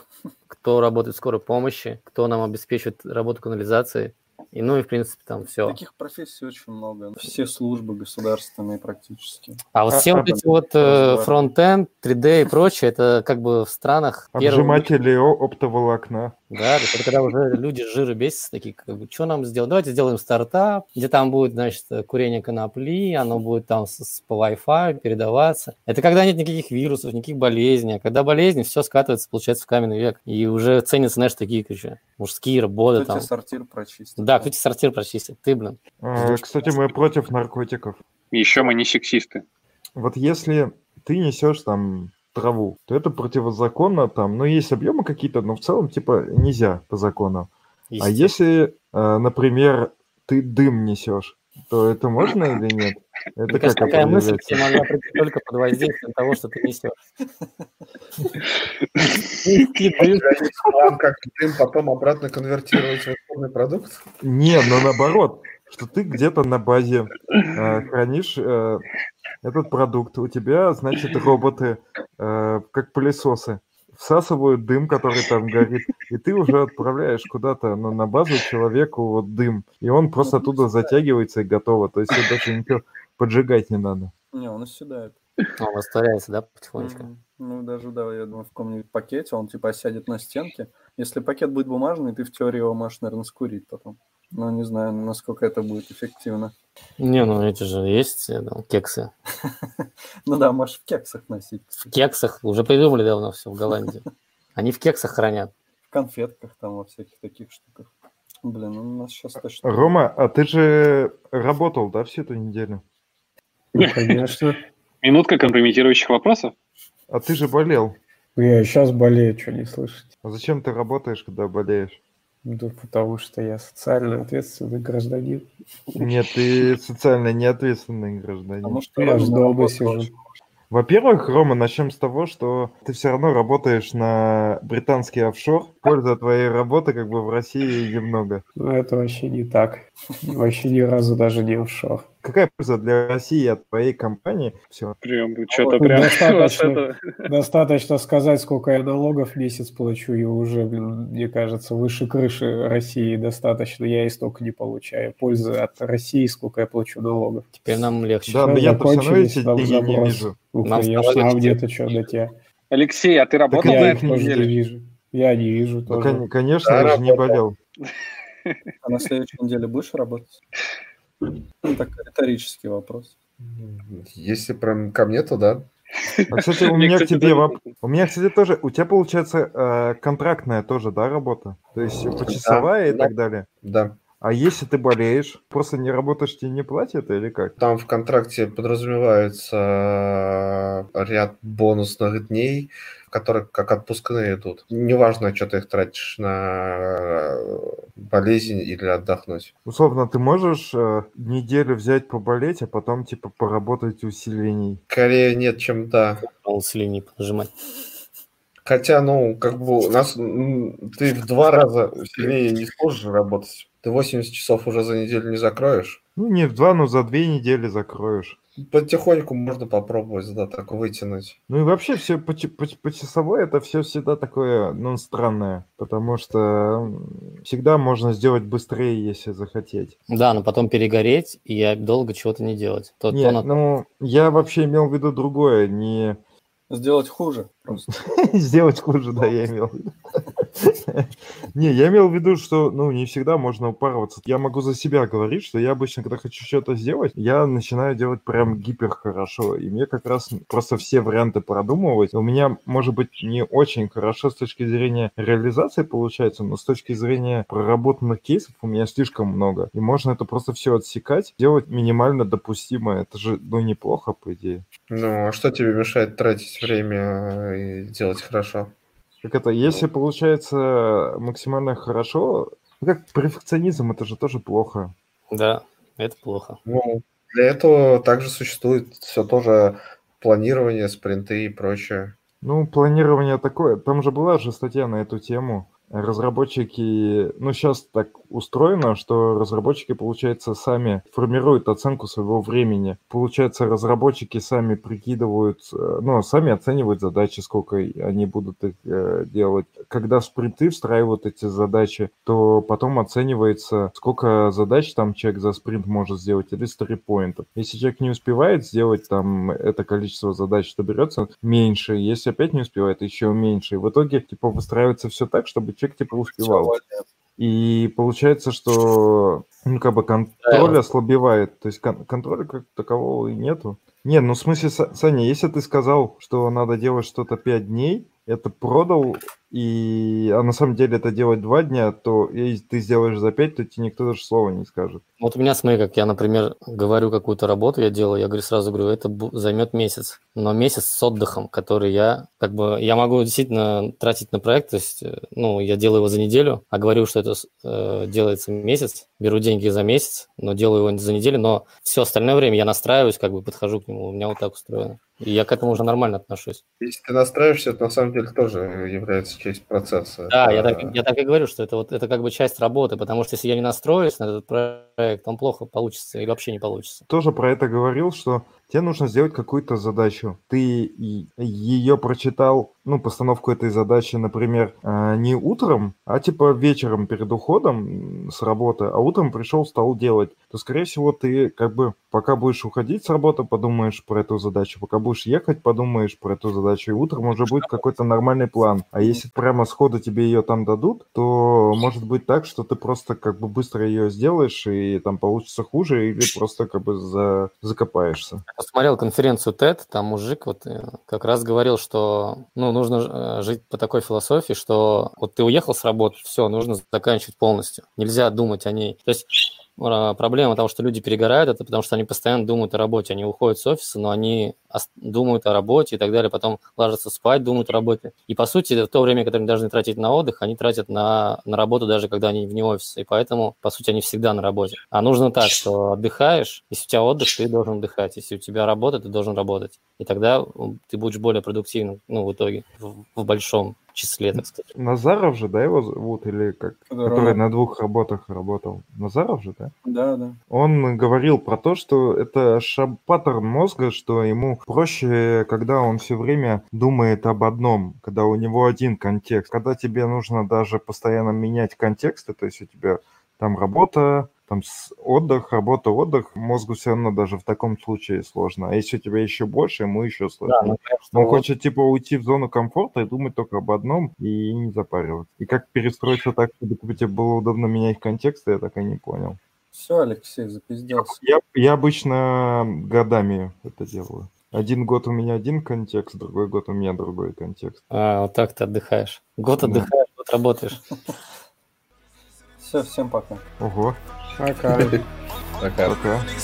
кто работает в скорой помощи, кто нам обеспечивает работу канализации. И ну и в принципе там все. Таких профессий очень много. Все службы государственные практически. А вот А- все а- вот эти вот э, фронтенд, 3D и прочее, это как бы в странах обжиматели о- оптоволокна. Да, то есть это когда уже люди с жира бесятся, такие, как бы, что нам сделать? Давайте сделаем стартап, где там будет, значит, курение конопли, оно будет там с, с- по Wi-Fi передаваться. Это когда нет никаких вирусов, никаких болезней. А когда болезни, все скатывается, получается, в каменный век. И уже ценятся, знаешь, такие, короче, мужские работы Кто там. тебе сортир прочистит? Да, кто тебе сортир прочистит? Ты, блин. Э, Кстати, мы против наркотиков. Еще мы не сексисты. Вот если ты несешь там траву, то это противозаконно там, ну, есть объемы какие-то, но в целом, типа, нельзя по закону. А если, э, например, ты дым несешь, то это можно или нет? Это Мне кажется, как такая мысль тебе могла прийти только под воздействием того, что ты несешь. План как дым потом обратно конвертировать в исходный продукт? Не, но наоборот, что ты где-то на базе э, хранишь э, этот продукт, у тебя, значит, роботы, э, как пылесосы, всасывают дым, который там горит, и ты уже отправляешь куда-то ну, на базу человеку вот дым, и он просто оттуда затягивается и готово, то есть даже ничего поджигать не надо. Не, он оседает. Он растворяется, да, потихонечку? Мгм. Ну, даже, да, я думаю, в каком-нибудь пакете он, типа, осядет на стенке. Если пакет будет бумажный, ты в теории его можешь, наверное, скурить потом. Но не знаю, насколько это будет эффективно. Не, ну эти же есть там, кексы. Ну да, можешь в кексах носить. В кексах уже придумали давно все в Голландии. Они в кексах хранят. В конфетках там, во всяких таких штуках. Блин, ну у нас сейчас точно... Рома, а ты же работал, да, всю эту неделю? Ну, конечно. Минутка компрометирующих вопросов. А ты же болел. Я сейчас болею, что не слышите. А зачем ты работаешь, когда болеешь? Да потому что я социально ответственный гражданин. Нет, ты социально неответственный гражданин. Потому что Я дома сижу. Во-первых, Рома, начнем с того, что ты все равно работаешь на британский офшор. Пользы от твоей работы как бы в России немного. Но это вообще не так. Вообще ни разу даже не офшор. Какая польза для России от твоей компании? Все. Прям что-то Ну, прям... достаточно. вот. Достаточно сказать, сколько я налогов в месяц плачу, и уже, блин, мне кажется, выше крыши России достаточно. Я и столько не получаю. Пользы от России, сколько я плачу налогов. Теперь нам легче. Да, но равно закончились, эти там деньги не вижу. Ну, Нам конечно, а где-то что до тебя? Алексей, а ты работал я на Я их тоже не вижу. Я не вижу Ну, тоже. кон- конечно, Да, я же не болел. А на следующей неделе будешь работать? Ну, так риторический вопрос. Если прям ко мне, то да. А, кстати, у меня к тебе воп- У меня, кстати, тоже... У тебя, получается, э, контрактная тоже, да, работа? То есть почасовая и да. так далее? Да. А если ты болеешь, просто не работаешь, тебе не платят или как? Там в контракте подразумевается э, ряд бонусных дней, которые как отпускные идут. Неважно, что ты их тратишь на э, болезнь или отдохнуть. Условно, ты можешь э, неделю взять поболеть, а потом, типа, поработать усилений? Скорее нет, чем да. С линии нажимать. Хотя, ну, как бы у нас ты в два раза сильнее не сможешь работать. Ты 80 часов уже за неделю не закроешь. Ну, не в два, но за две недели закроешь. Потихоньку можно попробовать, да, так вытянуть. Ну и вообще все по, по, по часовой это все всегда такое, ну, странное, потому что всегда можно сделать быстрее, если захотеть. Да, но потом перегореть и долго чего-то не делать. То, Не, то на- ну, я вообще имел в виду другое, не Сделать хуже просто. сделать хуже, да, я имел в виду. Не, я имел в виду, что, ну, не всегда можно упарываться. Я могу за себя говорить, что я обычно, когда хочу что-то сделать, я начинаю делать прям гипер хорошо. И мне как раз просто все варианты продумывать. У меня, может быть, не очень хорошо с точки зрения реализации получается, но с точки зрения проработанных кейсов у меня слишком много. И можно это просто все отсекать, делать минимально допустимое. Это же, ну, неплохо, по идее. Ну, а что тебе мешает тратить время и делать хорошо? Как это, если получается максимально хорошо, ну как перфекционизм, это же тоже плохо. Да, это плохо. Ну, для этого также существует все тоже планирование, спринты и прочее. Ну, планирование такое, там же была же статья на эту тему. Разработчики, ну, сейчас так устроено, что разработчики, получается, сами формируют оценку своего времени. Получается, разработчики сами прикидывают, э, ну, сами оценивают задачи, сколько они будут их э, делать. Когда спринты встраивают эти задачи, то потом оценивается, сколько задач там человек за спринт может сделать, или сторипоинтов. Если человек не успевает сделать там это количество задач, то берется меньше. Если опять не успевает, еще меньше. И в итоге, типа, выстраивается все так, чтобы человек, типа, успевал. И получается, что ну, как бы контроль ослабевает. То есть кон- контроля как такового и нету. Не, ну в смысле, Са- Саня, если ты сказал, что надо делать что-то 5 дней, это продал, и а на самом деле это делать 2 дня, то если ты сделаешь за 5, то тебе никто даже слова не скажет. Вот у меня, смотри, как я, например, говорю какую-то работу, я делаю, я говорю, сразу говорю, это займет месяц, но месяц с отдыхом, который я, как бы, я могу действительно тратить на проект, то есть, э, ну, я делаю его за неделю, а говорю, что это э, делается месяц, беру деньги за месяц, но делаю его за неделю, но все остальное время я настраиваюсь, как бы подхожу к нему, у меня вот так устроено. И я к этому уже нормально отношусь. Если ты настраиваешься, это на самом деле тоже является часть процесса. Да, я Это- так, я так и говорю, что это вот это как бы часть работы, потому что если я не настроюсь на этот проект, он плохо получится или вообще не получится. Тоже про это говорил, что тебе нужно сделать какую-то задачу. Ты ее прочитал, ну, постановку этой задачи, например, э, не утром, а типа вечером перед уходом с работы, а утром пришел, стал делать, то, скорее всего, ты как бы пока будешь уходить с работы, подумаешь про эту задачу, пока будешь ехать, подумаешь про эту задачу, и утром уже будет какой-то нормальный план. А если прямо сходу тебе ее там дадут, то может быть так, что ты просто как бы быстро ее сделаешь, и там получится хуже, или просто как бы за... закопаешься. Посмотрел конференцию TED, там мужик вот э, как раз говорил, что ну, нужно э, жить по такой философии, что вот ты уехал с работы, все, нужно заканчивать полностью. Нельзя думать о ней. То есть проблема того, что люди перегорают, это потому что они постоянно думают о работе. Они уходят с офиса, но они думают о работе и так далее, потом ложатся спать, думают о работе. И, по сути, в то время, которое они должны тратить на отдых, они тратят на, на работу, даже когда они вне офиса. И поэтому, по сути, они всегда на работе. А нужно так, что отдыхаешь, если у тебя отдых, ты должен отдыхать. Если у тебя работа, ты должен работать. И тогда ты будешь более продуктивным, ну, в итоге, в, в большом числе, так сказать. Назаров же, да, его зовут, или как? Который- Который на двух работах работал. Назаров же, да? Да, да. Он говорил про то, что это шаб- паттерн мозга, что ему проще, когда он все время думает об одном, когда у него один контекст. Когда тебе нужно даже постоянно менять контексты, то есть у тебя там работа, там отдых, работа, отдых, мозгу все равно даже в таком случае сложно. А если у тебя еще больше, ему еще сложнее. Да, ну, Он вот. хочет, типа, уйти в зону комфорта и думать только об одном и не запариваться. И как перестроиться так, чтобы типа, тебе было удобно менять контекст, я так и не понял. Все, Алексей, запизделся. Я, я обычно годами это делаю. Один год у меня один контекст, другой год у меня другой контекст. А, вот так ты отдыхаешь. Год отдыхаешь, да. год работаешь. Все, всем пока. Ого. Okay. okay. Okay.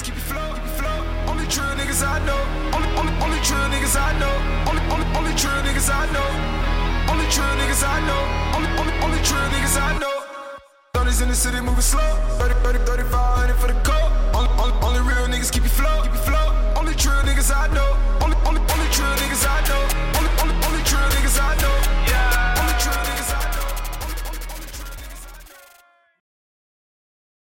in